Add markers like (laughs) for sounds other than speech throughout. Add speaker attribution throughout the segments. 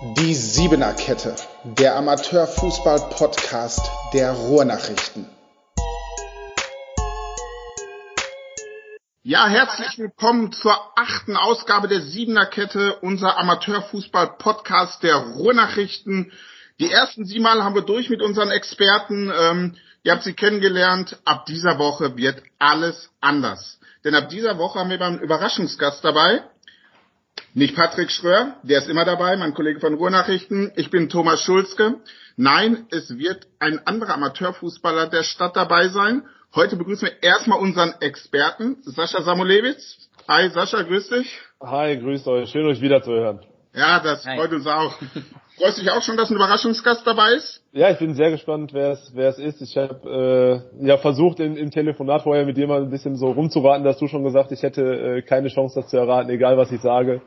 Speaker 1: Die Siebener Kette, der Amateurfußball-Podcast der Ruhrnachrichten. Ja, herzlich willkommen zur achten Ausgabe der Siebener Kette, unser Amateurfußball-Podcast der Ruhrnachrichten. Die ersten sieben Mal haben wir durch mit unseren Experten. Ähm, ihr habt sie kennengelernt. Ab dieser Woche wird alles anders. Denn ab dieser Woche haben wir beim Überraschungsgast dabei. Nicht Patrick Schröer, der ist immer dabei, mein Kollege von Ruhrnachrichten. Ich bin Thomas Schulzke. Nein, es wird ein anderer Amateurfußballer der Stadt dabei sein. Heute begrüßen wir erstmal unseren Experten, Sascha Samulewitz. Hi Sascha, grüß dich.
Speaker 2: Hi, grüß euch. Schön euch wiederzuhören.
Speaker 1: Ja, das Hi. freut uns auch. Freust du dich auch schon, dass ein Überraschungsgast dabei ist?
Speaker 2: Ja, ich bin sehr gespannt, wer es wer es ist. Ich habe äh, ja versucht im, im Telefonat vorher mit dir mal ein bisschen so rumzuraten, dass du schon gesagt, ich hätte äh, keine Chance, das zu erraten, egal was ich sage.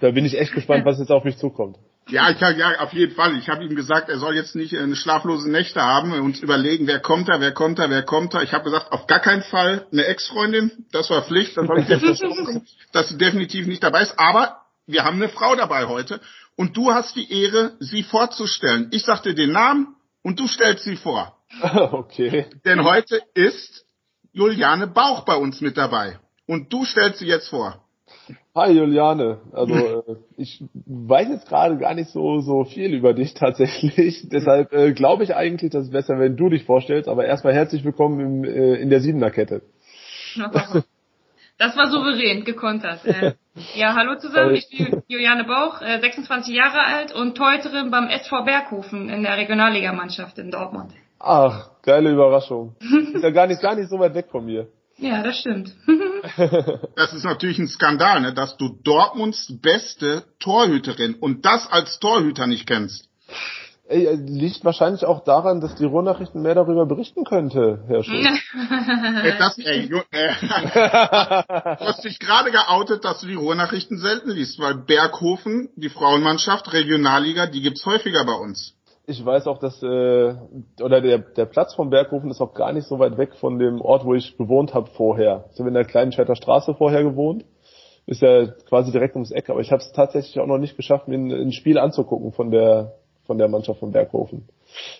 Speaker 2: Da bin ich echt gespannt, was jetzt auf mich zukommt.
Speaker 1: Ja, ich hab, ja, auf jeden Fall. Ich habe ihm gesagt, er soll jetzt nicht äh, schlaflose Nächte haben und überlegen, wer kommt da, wer kommt da, wer kommt da. Ich habe gesagt, auf gar keinen Fall eine Ex-Freundin. Das war Pflicht. Das ich (laughs) dass sie definitiv nicht dabei ist. Aber wir haben eine Frau dabei heute und du hast die Ehre, sie vorzustellen. Ich sagte den Namen und du stellst sie vor. (laughs)
Speaker 2: Okay.
Speaker 1: Denn heute ist Juliane Bauch bei uns mit dabei. Und du stellst sie jetzt vor.
Speaker 2: Hi Juliane, also äh, ich weiß jetzt gerade gar nicht so so viel über dich tatsächlich. (laughs) Deshalb äh, glaube ich eigentlich, dass es besser, wenn du dich vorstellst. Aber erstmal herzlich willkommen im, äh, in der Siebener Kette. (laughs)
Speaker 3: Das war souverän gekontert. Äh, (laughs) ja, hallo zusammen, ich bin (laughs) Juliane Bauch, 26 äh, Jahre alt und Teuterin beim SV Berghofen in der Regionalligamannschaft in Dortmund.
Speaker 2: Ach, geile Überraschung. (laughs) Ist ja gar nicht, gar nicht so weit weg von mir.
Speaker 3: Ja, das stimmt.
Speaker 1: das ist natürlich ein Skandal, ne, dass du Dortmunds beste Torhüterin und das als Torhüter nicht kennst.
Speaker 2: Ey, äh, liegt wahrscheinlich auch daran, dass die Ruhrnachrichten mehr darüber berichten könnte, Herr Schulz.
Speaker 1: das, ey, du, äh, (laughs) du hast dich gerade geoutet, dass du die Ruhrnachrichten selten liest, weil Berghofen, die Frauenmannschaft, Regionalliga, die gibt's häufiger bei uns.
Speaker 2: Ich weiß auch, dass äh, oder der, der Platz vom Berghofen ist auch gar nicht so weit weg von dem Ort, wo ich gewohnt habe vorher. Ich habe in der kleinen Schwerter Straße vorher gewohnt. Ist ja quasi direkt ums Eck, aber ich habe es tatsächlich auch noch nicht geschafft, mir ein, ein Spiel anzugucken von der von der Mannschaft von Berghofen.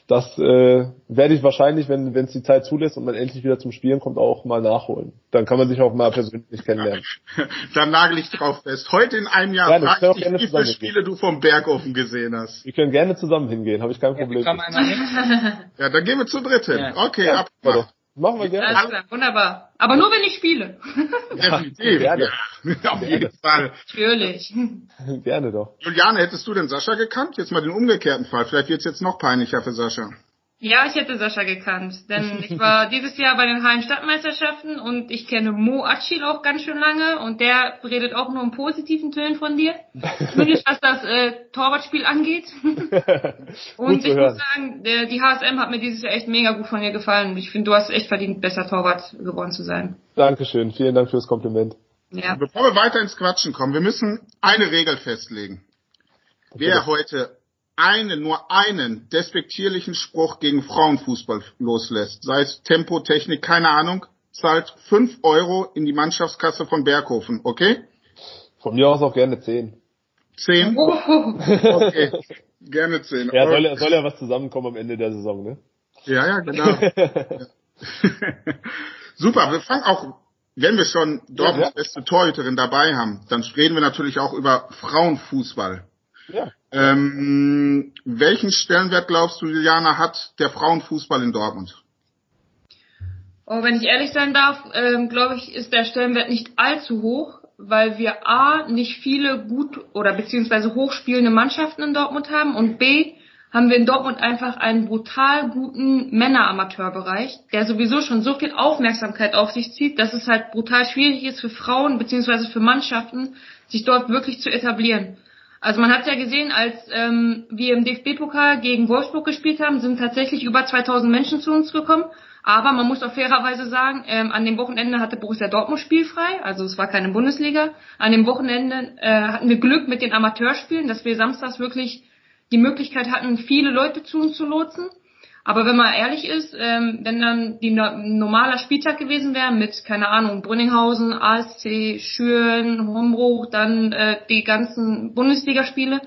Speaker 2: Das äh, werde ich wahrscheinlich, wenn es die Zeit zulässt und man endlich wieder zum Spielen kommt, auch mal nachholen. Dann kann man sich auch mal persönlich kennenlernen. (laughs)
Speaker 1: Dann nagel ich drauf fest. Heute in einem Jahr ja, frage ich dich, wie viele Spiele du vom Berghofen gesehen hast.
Speaker 2: Wir können gerne zusammen hingehen, habe ich kein Problem. Ja, (laughs)
Speaker 1: ja, dann gehen wir zu dritt hin. Ja. Okay, ja, ab.
Speaker 2: Machen wir gerne.
Speaker 3: Alles klar, wunderbar. Aber nur wenn ich spiele. (laughs)
Speaker 1: Definitiv. Gerne. Ja, (laughs) auf jeden Fall.
Speaker 3: Natürlich.
Speaker 2: Gerne doch.
Speaker 1: Juliane, hättest du denn Sascha gekannt? Jetzt mal den umgekehrten Fall. Vielleicht wird's jetzt noch peinlicher für Sascha.
Speaker 3: Ja, ich hätte Sascha gekannt, denn (laughs) ich war dieses Jahr bei den Hallen-Stadtmeisterschaften und ich kenne Mo Acil auch ganz schön lange und der redet auch nur im positiven Tönen von dir, (laughs) zumindest was das äh, Torwartspiel angeht. (laughs) und ich hören. muss sagen, der, die HSM hat mir dieses Jahr echt mega gut von dir gefallen und ich finde, du hast echt verdient, besser Torwart geworden zu sein.
Speaker 2: Dankeschön, vielen Dank fürs Kompliment.
Speaker 1: Ja. Bevor wir weiter ins Quatschen kommen, wir müssen eine Regel festlegen. Wer heute einen, nur einen despektierlichen Spruch gegen Frauenfußball loslässt, sei es Tempo, Technik, keine Ahnung, zahlt fünf Euro in die Mannschaftskasse von Berghofen, okay?
Speaker 2: Von mir aus auch gerne zehn.
Speaker 1: Zehn? (laughs) Okay, gerne zehn.
Speaker 2: Ja, soll ja, soll ja was zusammenkommen am Ende der Saison, ne?
Speaker 1: Ja, ja, genau. (laughs) (laughs) Super, wir fangen auch, wenn wir schon Dortmunds ja, ja. beste Torhüterin dabei haben, dann reden wir natürlich auch über Frauenfußball. Ja. Ähm, welchen Stellenwert glaubst du, Juliana, hat der Frauenfußball in Dortmund?
Speaker 3: Oh, wenn ich ehrlich sein darf, ähm, glaube ich, ist der Stellenwert nicht allzu hoch, weil wir A, nicht viele gut oder beziehungsweise hochspielende Mannschaften in Dortmund haben und B, haben wir in Dortmund einfach einen brutal guten Männeramateurbereich, der sowieso schon so viel Aufmerksamkeit auf sich zieht, dass es halt brutal schwierig ist für Frauen beziehungsweise für Mannschaften, sich dort wirklich zu etablieren. Also man hat ja gesehen, als ähm, wir im DFB-Pokal gegen Wolfsburg gespielt haben, sind tatsächlich über 2000 Menschen zu uns gekommen. Aber man muss auch fairerweise sagen, ähm, an dem Wochenende hatte Borussia Dortmund spielfrei, also es war keine Bundesliga. An dem Wochenende äh, hatten wir Glück mit den Amateurspielen, dass wir samstags wirklich die Möglichkeit hatten, viele Leute zu uns zu lotsen. Aber wenn man ehrlich ist, ähm, wenn dann die no normaler Spieltag gewesen wäre mit, keine Ahnung, Brünninghausen, ASC, Schüren, Hombruch, dann äh, die ganzen Bundesligaspiele,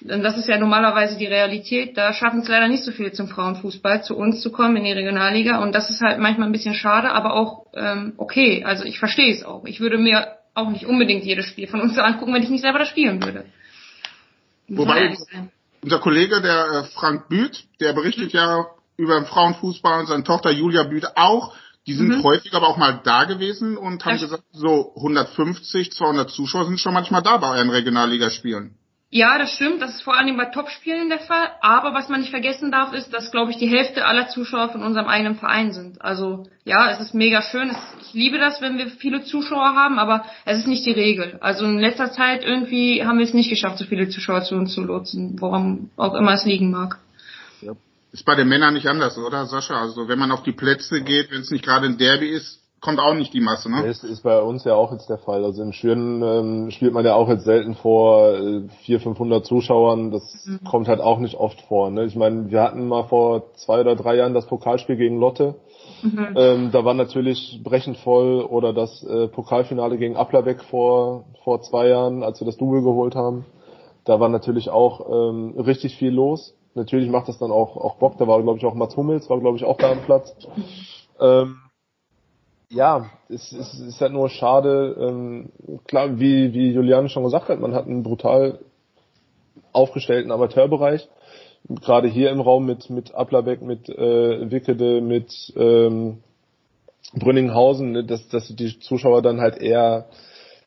Speaker 3: das ist ja normalerweise die Realität. Da schaffen es leider nicht so viele zum Frauenfußball, zu uns zu kommen in die Regionalliga. Und das ist halt manchmal ein bisschen schade, aber auch ähm, okay. Also ich verstehe es auch. Ich würde mir auch nicht unbedingt jedes Spiel von uns angucken, wenn ich nicht selber das spielen würde.
Speaker 1: Wobei unser Kollege, der äh, Frank Büth, der berichtet ja über den Frauenfußball und seine Tochter Julia Büth auch. Die sind mhm. häufig aber auch mal da gewesen und haben das gesagt, so 150, 200 Zuschauer sind schon manchmal da bei euren Regionalligaspielen.
Speaker 3: Ja, das stimmt. Das ist vor allem bei Topspielen der Fall. Aber was man nicht vergessen darf, ist, dass, glaube ich, die Hälfte aller Zuschauer von unserem eigenen Verein sind. Also ja, es ist mega schön. Ich liebe das, wenn wir viele Zuschauer haben, aber es ist nicht die Regel. Also in letzter Zeit irgendwie haben wir es nicht geschafft, so viele Zuschauer zu uns zu lotsen, woran auch immer es liegen mag.
Speaker 1: Ist bei den Männern nicht anders, oder Sascha? Also wenn man auf die Plätze geht, wenn es nicht gerade ein Derby ist, kommt auch nicht die Masse, ne?
Speaker 2: Das ist bei uns ja auch jetzt der Fall. Also in Schüren ähm, spielt man ja auch jetzt selten vor äh, 400, 500 Zuschauern. Das mhm. kommt halt auch nicht oft vor. Ne? Ich meine, wir hatten mal vor zwei oder drei Jahren das Pokalspiel gegen Lotte. Mhm. Ähm, da war natürlich brechend voll oder das äh, Pokalfinale gegen Applerbeck vor, vor zwei Jahren, als wir das Double geholt haben. Da war natürlich auch ähm, richtig viel los. Natürlich macht das dann auch, auch Bock. Da war, glaube ich, auch Mats Hummels, war, glaube ich, auch da am Platz. Mhm. Ähm, ja, es, es ist halt nur schade, ähm, klar, wie, wie Juliane schon gesagt hat, man hat einen brutal aufgestellten Amateurbereich. Gerade hier im Raum mit, mit Applerbeck, mit äh, Wickede, mit ähm, Brünninghausen, ne, dass, dass die Zuschauer dann halt eher,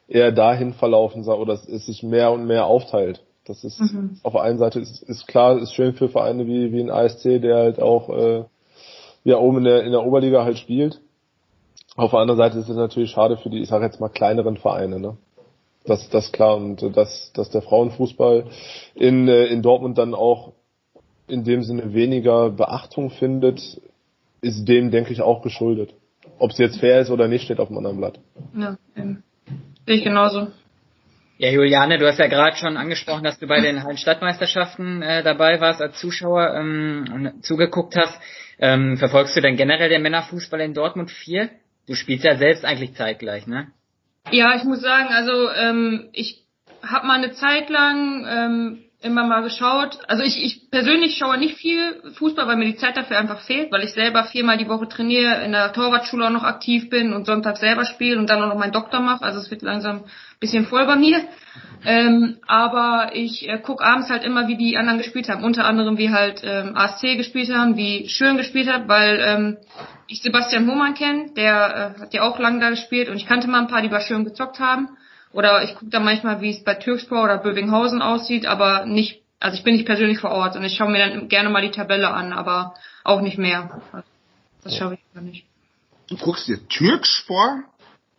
Speaker 2: eher dahin verlaufen oder es, es sich mehr und mehr aufteilt. Das ist mhm. auf der einen Seite ist, ist klar, ist schön für Vereine wie, wie ein ASC, der halt auch äh, ja oben in der, in der Oberliga halt spielt. Auf der anderen Seite ist es natürlich schade für die, ich sage jetzt mal, kleineren Vereine, ne? Das, das klar. Und dass, dass der Frauenfußball in, äh, in Dortmund dann auch in dem Sinne weniger Beachtung findet, ist dem, denke ich, auch geschuldet. Ob es jetzt fair ist oder nicht, steht auf einem anderen Blatt.
Speaker 3: Ja, ähm, sehe ich genauso.
Speaker 4: Ja, Juliane, du hast ja gerade schon angesprochen, dass du bei den Hallenstadtmeisterschaften äh, dabei warst als Zuschauer ähm, und zugeguckt hast. Ähm, verfolgst du denn generell den Männerfußball in Dortmund viel? Du spielst ja selbst eigentlich zeitgleich, ne?
Speaker 3: Ja, ich muss sagen, also ähm, ich habe mal eine Zeit lang ähm, immer mal geschaut. Also ich, ich persönlich schaue nicht viel Fußball, weil mir die Zeit dafür einfach fehlt, weil ich selber viermal die Woche trainiere, in der Torwartschule auch noch aktiv bin und Sonntag selber spiele und dann auch noch meinen Doktor mache. Also es wird langsam bisschen voll bei mir. Ähm, aber ich äh, gucke abends halt immer, wie die anderen gespielt haben. Unter anderem wie halt ähm, ASC gespielt haben, wie Schön gespielt hat, weil ähm, ich Sebastian Hohmann kenne, der äh, hat ja auch lange da gespielt und ich kannte mal ein paar, die bei Schön gezockt haben. Oder ich gucke da manchmal, wie es bei Türkspor oder Bövinghausen aussieht, aber nicht, also ich bin nicht persönlich vor Ort und ich schaue mir dann gerne mal die Tabelle an, aber auch nicht mehr. Das schaue ich gar nicht.
Speaker 1: Du guckst dir Türkspor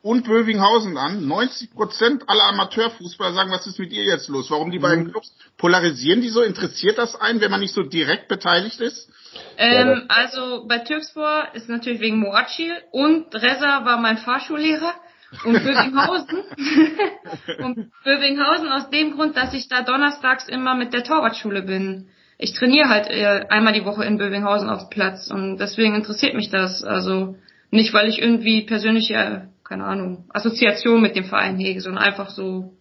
Speaker 1: und Bövinghausen an. 90 Prozent aller Amateurfußballer sagen, was ist mit ihr jetzt los? Warum die beiden mhm. Clubs polarisieren die so? Interessiert das einen, wenn man nicht so direkt beteiligt ist?
Speaker 3: Ähm, also bei Türkspor ist natürlich wegen Moacil und Reza war mein Fahrschullehrer. (laughs) Und Bövinghausen, und Bövinghausen aus dem Grund, dass ich da donnerstags immer mit der Torwartschule bin. Ich trainiere halt äh, einmal die Woche in Bövinghausen auf Platz und deswegen interessiert mich das. Also nicht, weil ich irgendwie persönliche, keine Ahnung, Assoziation mit dem Verein hege, sondern einfach so,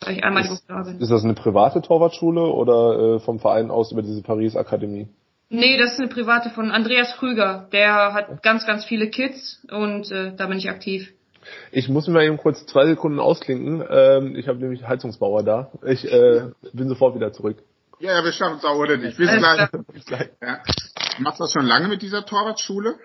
Speaker 3: weil ich einmal ist, die Woche da bin.
Speaker 2: Ist das eine private Torwartschule oder äh, vom Verein aus über diese Paris Akademie?
Speaker 3: Nee, das ist eine private von Andreas Krüger. Der hat ganz, ganz viele Kids und äh, da bin ich aktiv.
Speaker 2: Ich muss mir mal eben kurz zwei Sekunden ausklinken. Ähm, ich habe nämlich Heizungsbauer da. Ich äh, bin sofort wieder zurück.
Speaker 1: Ja, ja wir schaffen es auch, oder nicht? Bis gleich. Bis gleich. Ja. Machst du das schon lange mit dieser Torwartschule?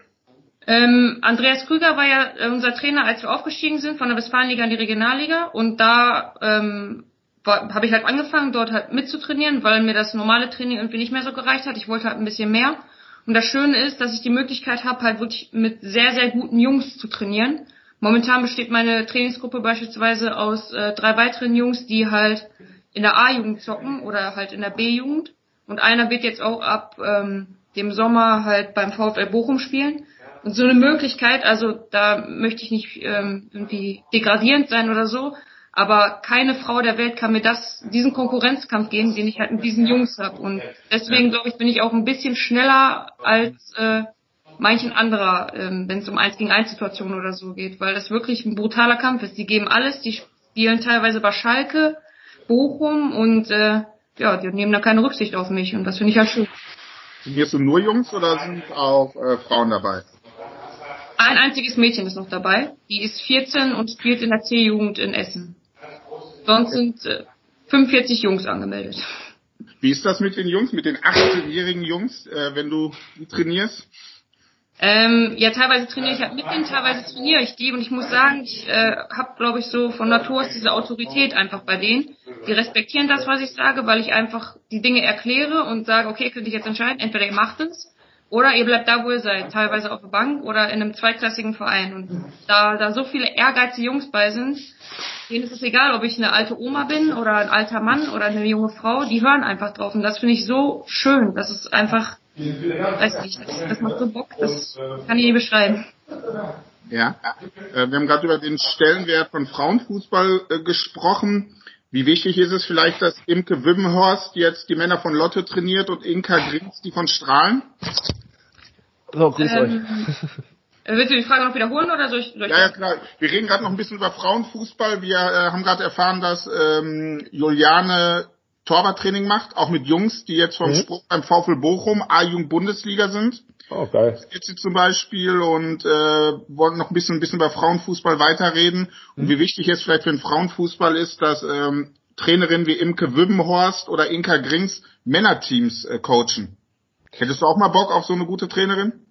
Speaker 3: Ähm, Andreas Krüger war ja äh, unser Trainer, als wir aufgestiegen sind von der Westfalenliga in die Regionalliga und da ähm, habe ich halt angefangen, dort halt mitzutrainieren, weil mir das normale Training irgendwie nicht mehr so gereicht hat. Ich wollte halt ein bisschen mehr. Und das Schöne ist, dass ich die Möglichkeit habe, halt wirklich mit sehr, sehr guten Jungs zu trainieren. Momentan besteht meine Trainingsgruppe beispielsweise aus äh, drei weiteren Jungs, die halt in der A-Jugend zocken oder halt in der B-Jugend. Und einer wird jetzt auch ab ähm, dem Sommer halt beim VfL Bochum spielen. Und so eine Möglichkeit, also da möchte ich nicht ähm, irgendwie degradierend sein oder so, aber keine Frau der Welt kann mir das, diesen Konkurrenzkampf geben, den ich halt mit diesen Jungs habe. Und deswegen glaube ich, bin ich auch ein bisschen schneller als äh, manchen anderer, ähm, wenn es um eins gegen eins Situationen oder so geht, weil das wirklich ein brutaler Kampf ist. Die geben alles, die spielen teilweise bei Schalke, Bochum und äh, ja, die nehmen da keine Rücksicht auf mich und das finde ich ja schön.
Speaker 1: Trainierst du nur Jungs oder sind auch äh, Frauen dabei?
Speaker 3: Ein einziges Mädchen ist noch dabei. Die ist 14 und spielt in der C-Jugend in Essen. Sonst sind äh, 45 Jungs angemeldet.
Speaker 1: Wie ist das mit den Jungs, mit den 18-jährigen Jungs, äh, wenn du trainierst?
Speaker 3: Ähm, ja, teilweise trainiere ich halt mit denen, teilweise trainiere ich die und ich muss sagen, ich äh, habe, glaube ich, so von Natur aus diese Autorität einfach bei denen. Die respektieren das, was ich sage, weil ich einfach die Dinge erkläre und sage, okay, könnt ihr jetzt entscheiden, entweder ihr macht es oder ihr bleibt da, wo ihr seid, teilweise auf der Bank oder in einem zweitklassigen Verein. Und da da so viele ehrgeizige Jungs bei sind, denen ist es egal, ob ich eine alte Oma bin oder ein alter Mann oder eine junge Frau, die hören einfach drauf. Und das finde ich so schön. Das ist einfach Weiß nicht, das, das macht so Bock, das kann ich nicht beschreiben.
Speaker 1: Ja, äh, wir haben gerade über den Stellenwert von Frauenfußball äh, gesprochen. Wie wichtig ist es vielleicht, dass Imke Wimmenhorst jetzt die Männer von Lotte trainiert und Inka Grins die von Strahlen?
Speaker 2: So, grüß ähm, euch.
Speaker 3: Willst du die Frage noch wiederholen oder soll ich? Soll ich
Speaker 1: ja, ja, klar. Wir reden gerade noch ein bisschen über Frauenfußball. Wir äh, haben gerade erfahren, dass ähm, Juliane Torwarttraining macht, auch mit Jungs, die jetzt vom mhm. Sprung beim VfL Bochum A-Jugend-Bundesliga sind.
Speaker 2: Oh, geil.
Speaker 1: Jetzt sie zum Beispiel und äh, wollen noch ein bisschen, ein bisschen über Frauenfußball weiterreden und mhm. wie wichtig es vielleicht für den Frauenfußball ist, dass ähm, Trainerinnen wie Imke Wübbenhorst oder Inka Grings Männerteams äh, coachen. Hättest du auch mal Bock auf so eine gute Trainerin?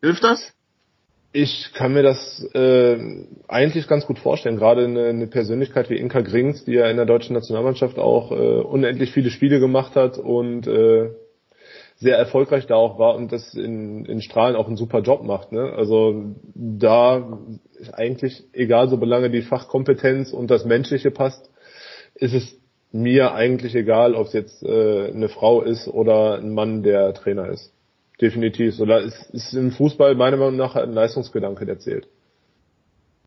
Speaker 1: Hilft das?
Speaker 2: Ich kann mir das äh, eigentlich ganz gut vorstellen. Gerade eine, eine Persönlichkeit wie Inka Grings, die ja in der deutschen Nationalmannschaft auch äh, unendlich viele Spiele gemacht hat und äh, sehr erfolgreich da auch war und das in, in Strahlen auch einen super Job macht. Ne? Also da ist eigentlich egal, solange die Fachkompetenz und das Menschliche passt, ist es mir eigentlich egal, ob es jetzt äh, eine Frau ist oder ein Mann, der Trainer ist definitiv. So ist, ist im Fußball meiner Meinung nach ein Leistungsgedanke, der zählt.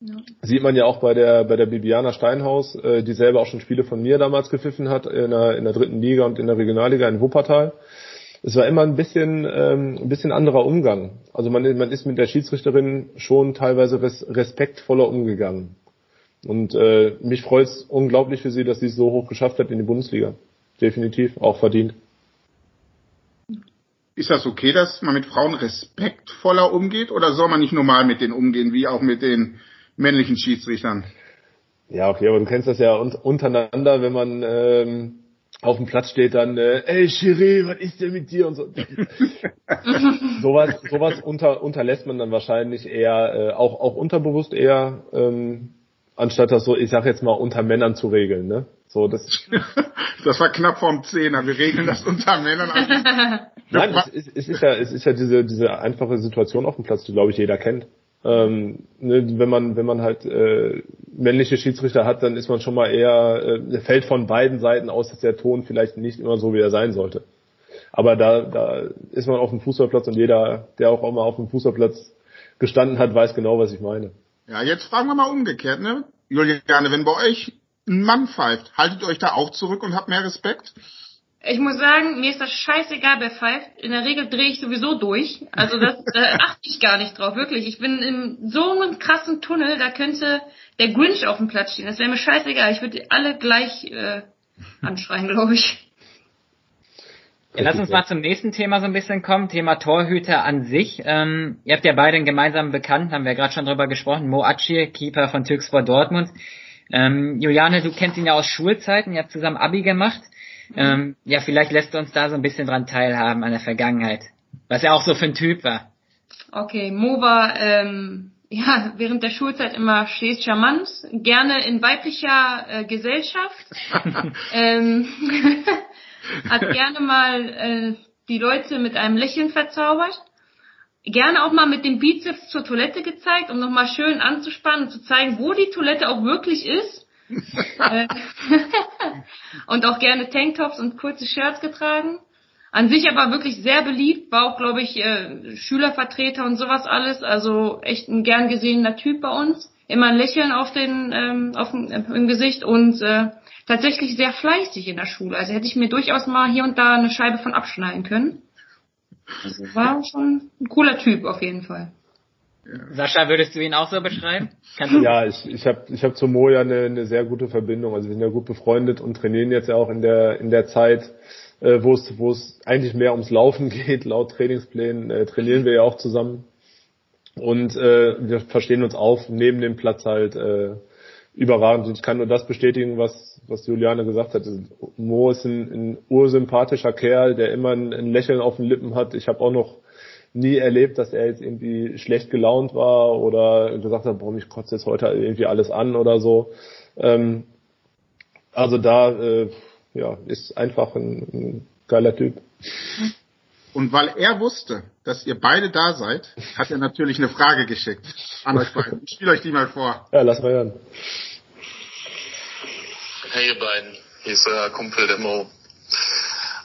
Speaker 2: Ja. Sieht man ja auch bei der bei der Bibiana Steinhaus, äh, die selber auch schon Spiele von mir damals gepfiffen hat in der, in der dritten Liga und in der Regionalliga in Wuppertal. Es war immer ein bisschen ähm, ein bisschen anderer Umgang. Also man, man ist mit der Schiedsrichterin schon teilweise res, respektvoller umgegangen. Und äh, mich freut es unglaublich für sie, dass sie es so hoch geschafft hat in die Bundesliga. Definitiv, auch verdient.
Speaker 1: Ist das okay, dass man mit Frauen respektvoller umgeht oder soll man nicht normal mit denen umgehen, wie auch mit den männlichen Schiedsrichtern?
Speaker 2: Ja, okay, aber du kennst das ja untereinander, wenn man ähm, auf dem Platz steht, dann, äh, ey Chiri, was ist denn mit dir und so. (laughs) sowas sowas unter, unterlässt man dann wahrscheinlich eher, äh, auch, auch unterbewusst eher, ähm, anstatt das so, ich sag jetzt mal, unter Männern zu regeln, ne? So, das, (laughs)
Speaker 1: das war knapp vorm Zehner. Wir regeln das unter Männern. (laughs)
Speaker 2: Nein, es ist, es ist ja, es ist ja diese, diese einfache Situation auf dem Platz, die glaube ich jeder kennt. Ähm, ne, wenn man, wenn man halt äh, männliche Schiedsrichter hat, dann ist man schon mal eher, äh, fällt von beiden Seiten aus, dass der Ton vielleicht nicht immer so wie er sein sollte. Aber da, da ist man auf dem Fußballplatz und jeder, der auch mal auf dem Fußballplatz gestanden hat, weiß genau, was ich meine.
Speaker 1: Ja, jetzt fragen wir mal umgekehrt, ne? Juliane, wenn bei euch ein Mann pfeift, haltet ihr euch da auch zurück und habt mehr Respekt?
Speaker 3: Ich muss sagen, mir ist das scheißegal, wer pfeift. In der Regel drehe ich sowieso durch. Also das (laughs) äh, achte ich gar nicht drauf, wirklich. Ich bin in so einem krassen Tunnel, da könnte der Grinch auf dem Platz stehen. Das wäre mir scheißegal. Ich würde alle gleich äh, anschreien, glaube ich.
Speaker 4: Ja, lass uns mal zum nächsten Thema so ein bisschen kommen, Thema Torhüter an sich. Ähm, ihr habt ja beide einen gemeinsamen Bekannten, haben wir gerade schon drüber gesprochen, Mo Achi, Keeper von Türkspor Dortmund. Ähm, Juliane, du kennst ihn ja aus Schulzeiten, ihr habt zusammen Abi gemacht. Ähm, ja, vielleicht lässt du uns da so ein bisschen dran teilhaben an der Vergangenheit. Was er auch so für ein Typ war.
Speaker 3: Okay, Mo war ähm, ja während der Schulzeit immer stets charmant, gerne in weiblicher äh, Gesellschaft. (laughs) ähm, hat gerne mal äh, die Leute mit einem Lächeln verzaubert. Gerne auch mal mit dem Bizeps zur Toilette gezeigt, um nochmal schön anzuspannen und zu zeigen, wo die Toilette auch wirklich ist. Äh, (laughs) und auch gerne Tanktops und kurze Shirts getragen. An sich aber wirklich sehr beliebt, war auch, glaube ich, äh, Schülervertreter und sowas alles. Also echt ein gern gesehener Typ bei uns. Immer ein Lächeln auf den, ähm, auf dem, im Gesicht und äh, tatsächlich sehr fleißig in der Schule. Also hätte ich mir durchaus mal hier und da eine Scheibe von abschneiden können. Also war schon ein cooler Typ auf jeden Fall.
Speaker 4: Sascha, würdest du ihn auch so beschreiben?
Speaker 2: ja, ich, ich habe ich hab zu Mo ja eine, eine sehr gute Verbindung. Also wir sind ja gut befreundet und trainieren jetzt ja auch in der in der Zeit, äh, wo es wo es eigentlich mehr ums Laufen (laughs) geht. Laut Trainingsplänen äh, trainieren wir ja auch zusammen und äh, wir verstehen uns auf neben dem Platz halt äh, überragend. Und ich kann nur das bestätigen, was was Juliane gesagt hat. Mo ist ein, ein ursympathischer Kerl, der immer ein, ein Lächeln auf den Lippen hat. Ich habe auch noch nie erlebt, dass er jetzt irgendwie schlecht gelaunt war oder gesagt hat, boah, mich kotzt jetzt heute irgendwie alles an oder so. Ähm, also da äh, ja, ist einfach ein, ein geiler Typ.
Speaker 1: Und weil er wusste, dass ihr beide da seid, hat er natürlich eine Frage geschickt an euch beiden. Ich spiele euch die mal vor.
Speaker 2: Ja, lass mal hören.
Speaker 5: Hey ihr beiden, hier ist euer Kumpel der Mo.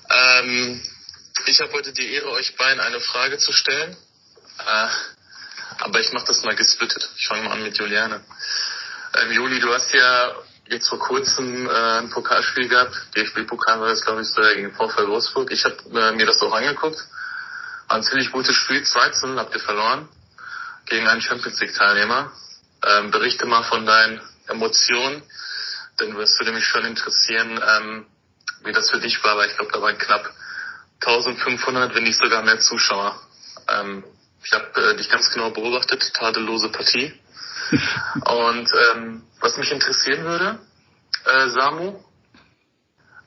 Speaker 5: Ähm, ich habe heute die Ehre, euch beiden eine Frage zu stellen. Äh, aber ich mache das mal gesplittet. Ich fange mal an mit Juliane. Ähm, Juli, du hast ja jetzt vor kurzem äh, ein Pokalspiel gehabt. DFB-Pokal war das, glaube ich, so gegen VfL Wolfsburg. Ich habe äh, mir das auch angeguckt. War ein ziemlich gutes Spiel. 2 habt ihr verloren gegen einen Champions League-Teilnehmer. Ähm, berichte mal von deinen Emotionen, denn es würde mich schon interessieren, ähm, wie das für dich war, weil ich glaube, da waren knapp 1500, wenn nicht sogar mehr Zuschauer. Ähm, ich habe äh, dich ganz genau beobachtet, tadellose Partie. (laughs) Und ähm, was mich interessieren würde, äh, Samu,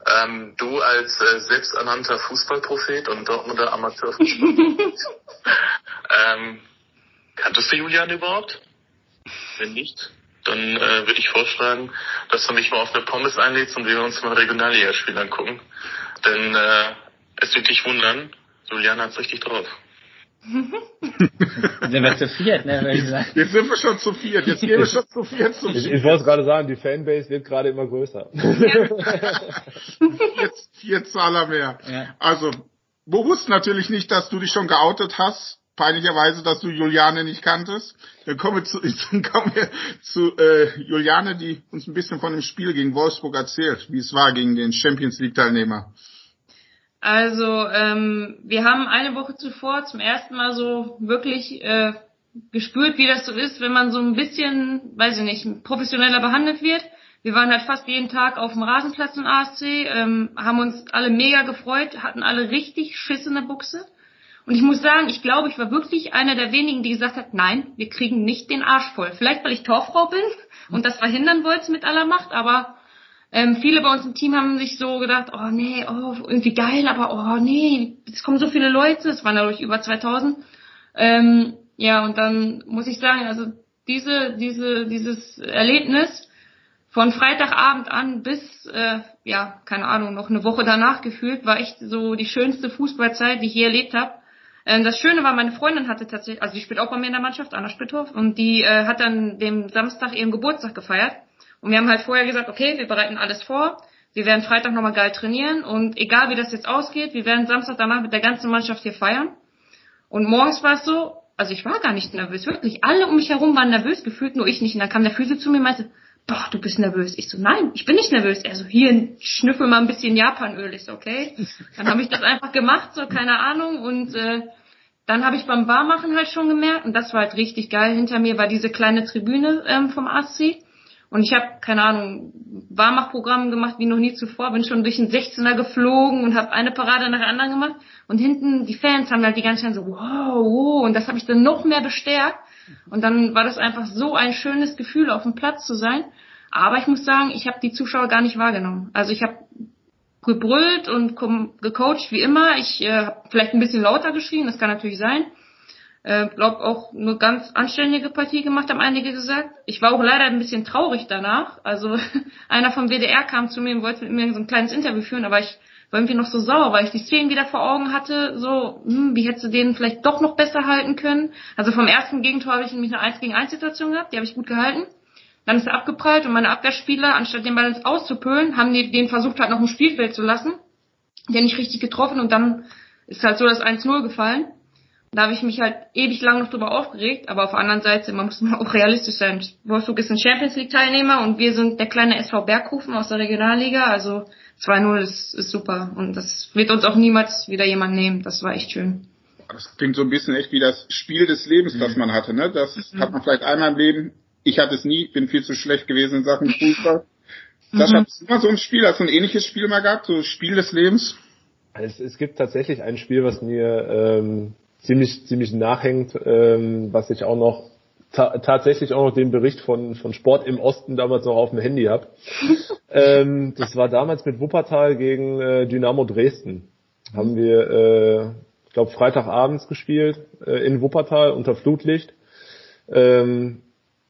Speaker 5: ähm, du als äh, selbsternannter Fußballprophet und Dortmunder Amateurfußballprophet, (laughs) ähm, kanntest du Julian überhaupt? Wenn nicht, dann äh, würde ich vorschlagen, dass du mich mal auf eine Pommes einlädst und wir uns mal Regionalliga-Spiel angucken. Denn äh, es wird dich wundern, Julian hat's richtig drauf (laughs)
Speaker 4: sind wir zu viert, ne, würde ich sagen.
Speaker 1: Jetzt sind wir schon zu viert. Jetzt gehen wir schon zu viert
Speaker 2: zu viert. Ich, ich wollte gerade sagen, die Fanbase wird gerade immer größer.
Speaker 1: Jetzt vier Zahler mehr. Ja. Also, Bo wusste natürlich nicht, dass du dich schon geoutet hast. Peinlicherweise, dass du Juliane nicht kanntest. Dann kommen wir zu, (laughs) kommen wir zu äh, Juliane, die uns ein bisschen von dem Spiel gegen Wolfsburg erzählt, wie es war gegen den Champions League Teilnehmer.
Speaker 3: Also ähm, wir haben eine Woche zuvor zum ersten Mal so wirklich äh, gespürt, wie das so ist, wenn man so ein bisschen, weiß ich nicht, professioneller behandelt wird. Wir waren halt fast jeden Tag auf dem Rasenplatz im ASC, ähm, haben uns alle mega gefreut, hatten alle richtig Schiss in der Buchse. Und ich muss sagen, ich glaube, ich war wirklich einer der wenigen, die gesagt hat, nein, wir kriegen nicht den Arsch voll. Vielleicht, weil ich Torfrau bin und das verhindern wollte mit aller Macht, aber ähm, viele bei uns im Team haben sich so gedacht, oh nee, oh, irgendwie geil, aber oh nee, es kommen so viele Leute, es waren dadurch über 2000. Ähm, ja, und dann muss ich sagen, also diese, diese, dieses Erlebnis von Freitagabend an bis, äh, ja, keine Ahnung, noch eine Woche danach gefühlt, war echt so die schönste Fußballzeit, die ich je erlebt habe. Ähm, das Schöne war, meine Freundin hatte tatsächlich, also die spielt auch bei mir in der Mannschaft, Anna Spitthoff, und die äh, hat dann dem Samstag ihren Geburtstag gefeiert. Und wir haben halt vorher gesagt, okay, wir bereiten alles vor. Wir werden Freitag nochmal geil trainieren und egal wie das jetzt ausgeht, wir werden Samstag danach mit der ganzen Mannschaft hier feiern. Und morgens war es so, also ich war gar nicht nervös, wirklich. Alle um mich herum waren nervös, gefühlt nur ich nicht. Und dann kam der Physio zu mir und meinte, boah, du bist nervös. Ich so, nein, ich bin nicht nervös. Er so, hier, schnüffel mal ein bisschen Japanöl. Ich so, okay. Dann habe ich das einfach gemacht, so, keine Ahnung. Und äh, dann habe ich beim Barmachen halt schon gemerkt, und das war halt richtig geil, hinter mir war diese kleine Tribüne ähm, vom ASC. Und ich habe, keine Ahnung, Warmachprogramm gemacht wie noch nie zuvor, bin schon durch den 16er geflogen und habe eine Parade nach der anderen gemacht. Und hinten, die Fans haben halt die ganze Zeit so, wow, wow. Und das habe ich dann noch mehr bestärkt. Und dann war das einfach so ein schönes Gefühl, auf dem Platz zu sein. Aber ich muss sagen, ich habe die Zuschauer gar nicht wahrgenommen. Also ich habe gebrüllt und gecoacht wie immer. Ich äh, habe vielleicht ein bisschen lauter geschrien, das kann natürlich sein. Äh, glaub auch eine ganz anständige Partie gemacht, haben einige gesagt. Ich war auch leider ein bisschen traurig danach. Also (laughs) einer vom WDR kam zu mir und wollte mit mir so ein kleines Interview führen, aber ich war irgendwie noch so sauer, weil ich die Szenen wieder vor Augen hatte, so, hm, wie hättest du den vielleicht doch noch besser halten können. Also vom ersten Gegentor habe ich nämlich eine 1 gegen 1 Situation gehabt, die habe ich gut gehalten. Dann ist er abgeprallt und meine Abwehrspieler, anstatt den Ball ins Auszupölen, haben die den versucht halt noch im Spielfeld zu lassen. Der nicht richtig getroffen und dann ist halt so das 1-0 gefallen. Da habe ich mich halt ewig lang noch drüber aufgeregt, aber auf der anderen Seite, man muss mal auch realistisch sein. Wolfsburg ist ein Champions League Teilnehmer und wir sind der kleine SV Berghofen aus der Regionalliga, also 2-0 ist, ist super und das wird uns auch niemals wieder jemand nehmen. Das war echt schön.
Speaker 1: Das klingt so ein bisschen echt wie das Spiel des Lebens, das mhm. man hatte. Ne? Das mhm. hat man vielleicht einmal im Leben. Ich hatte es nie, bin viel zu schlecht gewesen in Sachen Fußball. (laughs) Das mhm. hat immer so ein Spiel, hast du ein ähnliches Spiel mal gehabt, so Spiel des Lebens?
Speaker 2: Es, es gibt tatsächlich ein Spiel, was mir ähm, ziemlich ziemlich nachhängt, ähm, was ich auch noch ta tatsächlich auch noch den Bericht von von Sport im Osten damals noch auf dem Handy habe. (laughs) ähm, das war damals mit Wuppertal gegen äh, Dynamo Dresden. Haben wir, äh, ich glaube, Freitagabends gespielt äh, in Wuppertal unter Flutlicht. Ähm,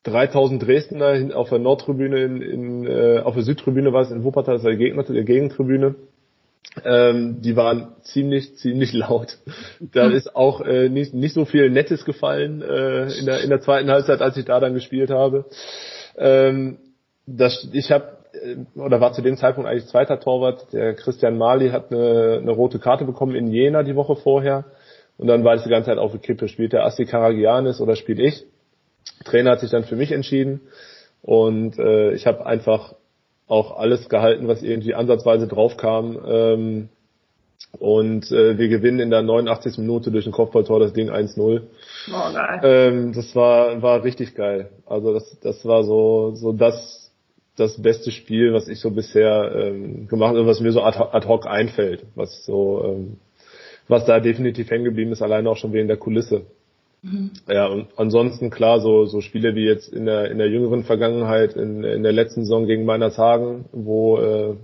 Speaker 2: 3000 Dresdner auf der Nordtribüne, in, in, äh, auf der Südtribüne war es in Wuppertal, das war die, Gegner, die Gegentribüne. Ähm, die waren ziemlich, ziemlich laut. Da hm. ist auch äh, nicht, nicht so viel Nettes gefallen äh, in, der, in der zweiten Halbzeit, als ich da dann gespielt habe. Ähm, das, ich habe äh, oder war zu dem Zeitpunkt eigentlich zweiter Torwart. Der Christian Mali hat eine, eine rote Karte bekommen in Jena die Woche vorher. Und dann war es die ganze Zeit auf der Kippe. Spielt der Asti Karagianis oder spielt ich? Trainer hat sich dann für mich entschieden. Und äh, ich habe einfach auch alles gehalten, was irgendwie ansatzweise draufkam. Ähm, und äh, wir gewinnen in der 89. Minute durch ein Kopfballtor das Ding 1-0. Oh, geil. Ähm, das war, war richtig geil. Also das, das war so, so das, das beste Spiel, was ich so bisher ähm, gemacht habe, was mir so ad, ad hoc einfällt, was so, ähm, was da definitiv hängen geblieben ist, alleine auch schon wegen der Kulisse. Mhm. Ja, und ansonsten klar, so, so Spiele wie jetzt in der, in der jüngeren Vergangenheit, in, in der letzten Saison gegen Meinershagen, wo äh,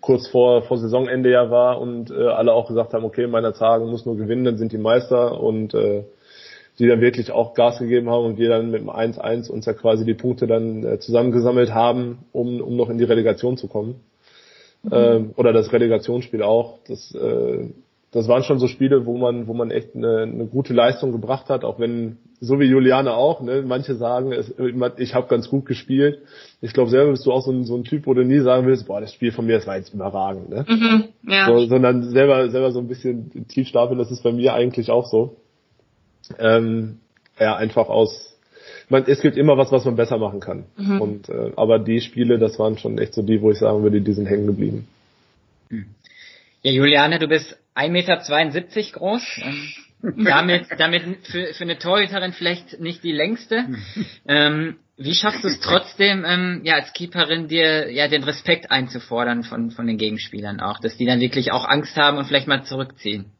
Speaker 2: kurz vor, vor Saisonende ja war und äh, alle auch gesagt haben, okay, Meinershagen muss nur gewinnen, dann sind die Meister und äh, die dann wirklich auch Gas gegeben haben und wir dann mit dem 1-1 uns ja quasi die Punkte dann äh, zusammengesammelt haben, um, um noch in die Relegation zu kommen. Mhm. Ähm, oder das Relegationsspiel auch. Das äh, das waren schon so Spiele, wo man, wo man echt eine, eine gute Leistung gebracht hat, auch wenn, so wie Juliane auch, ne, manche sagen, es, ich habe ganz gut gespielt. Ich glaube, selber bist du auch so ein, so ein Typ, wo du nie sagen willst, boah, das Spiel von mir, das war jetzt überragend, ne? Mhm, ja. so, sondern selber, selber so ein bisschen tief stapeln, das ist bei mir eigentlich auch so. Ähm, ja, einfach aus, man, es gibt immer was, was man besser machen kann. Mhm. Und äh, aber die Spiele, das waren schon echt so die, wo ich sagen würde, die sind hängen geblieben.
Speaker 4: Ja, Juliane, du bist 1,72 Meter groß. Ähm, (laughs) damit, damit für, für eine Torhüterin vielleicht nicht die längste. Ähm, wie schaffst du es trotzdem, ähm, ja, als Keeperin dir ja den Respekt einzufordern von, von den Gegenspielern auch, dass die dann wirklich auch Angst haben und vielleicht mal zurückziehen?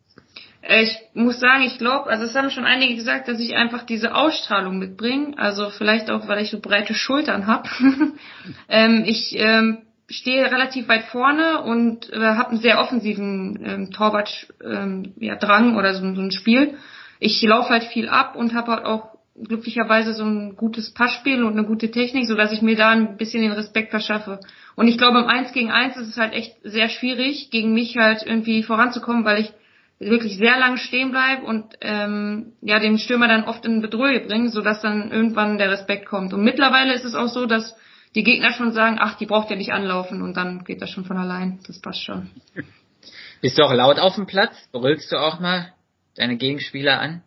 Speaker 3: Ich muss sagen, ich glaube, also es haben schon einige gesagt, dass ich einfach diese Ausstrahlung mitbringe. Also vielleicht auch, weil ich so breite Schultern habe. (laughs) ähm, ich ähm, stehe relativ weit vorne und äh, habe einen sehr offensiven ähm, Torwart ähm, ja, Drang oder so, so ein Spiel. Ich laufe halt viel ab und habe halt auch glücklicherweise so ein gutes Passspiel und eine gute Technik, so dass ich mir da ein bisschen den Respekt verschaffe. Und ich glaube, im Eins gegen Eins ist es halt echt sehr schwierig, gegen mich halt irgendwie voranzukommen, weil ich wirklich sehr lang stehen bleibe und ähm, ja den Stürmer dann oft in Bedrohung bringe, so dass dann irgendwann der Respekt kommt. Und mittlerweile ist es auch so, dass die Gegner schon sagen, ach, die braucht ja nicht anlaufen und dann geht das schon von allein. Das passt schon. (laughs)
Speaker 4: Bist du auch laut auf dem Platz? Brüllst du auch mal deine Gegenspieler an?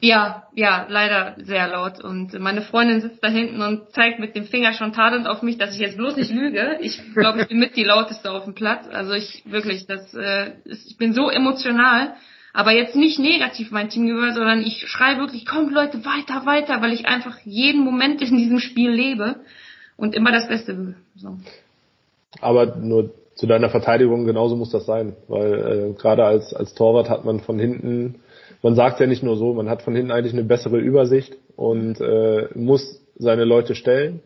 Speaker 3: Ja, ja, leider sehr laut. Und meine Freundin sitzt da hinten und zeigt mit dem Finger schon tadelnd auf mich, dass ich jetzt bloß nicht lüge. Ich glaube, ich bin mit die lauteste auf dem Platz. Also ich wirklich, das, äh, ich bin so emotional. Aber jetzt nicht negativ mein Team gegenüber, sondern ich schreie wirklich, kommt Leute, weiter, weiter, weil ich einfach jeden Moment in diesem Spiel lebe und immer das Beste will. So.
Speaker 2: Aber nur zu deiner Verteidigung, genauso muss das sein, weil äh, gerade als, als Torwart hat man von hinten, man sagt ja nicht nur so, man hat von hinten eigentlich eine bessere Übersicht und äh, muss seine Leute stellen.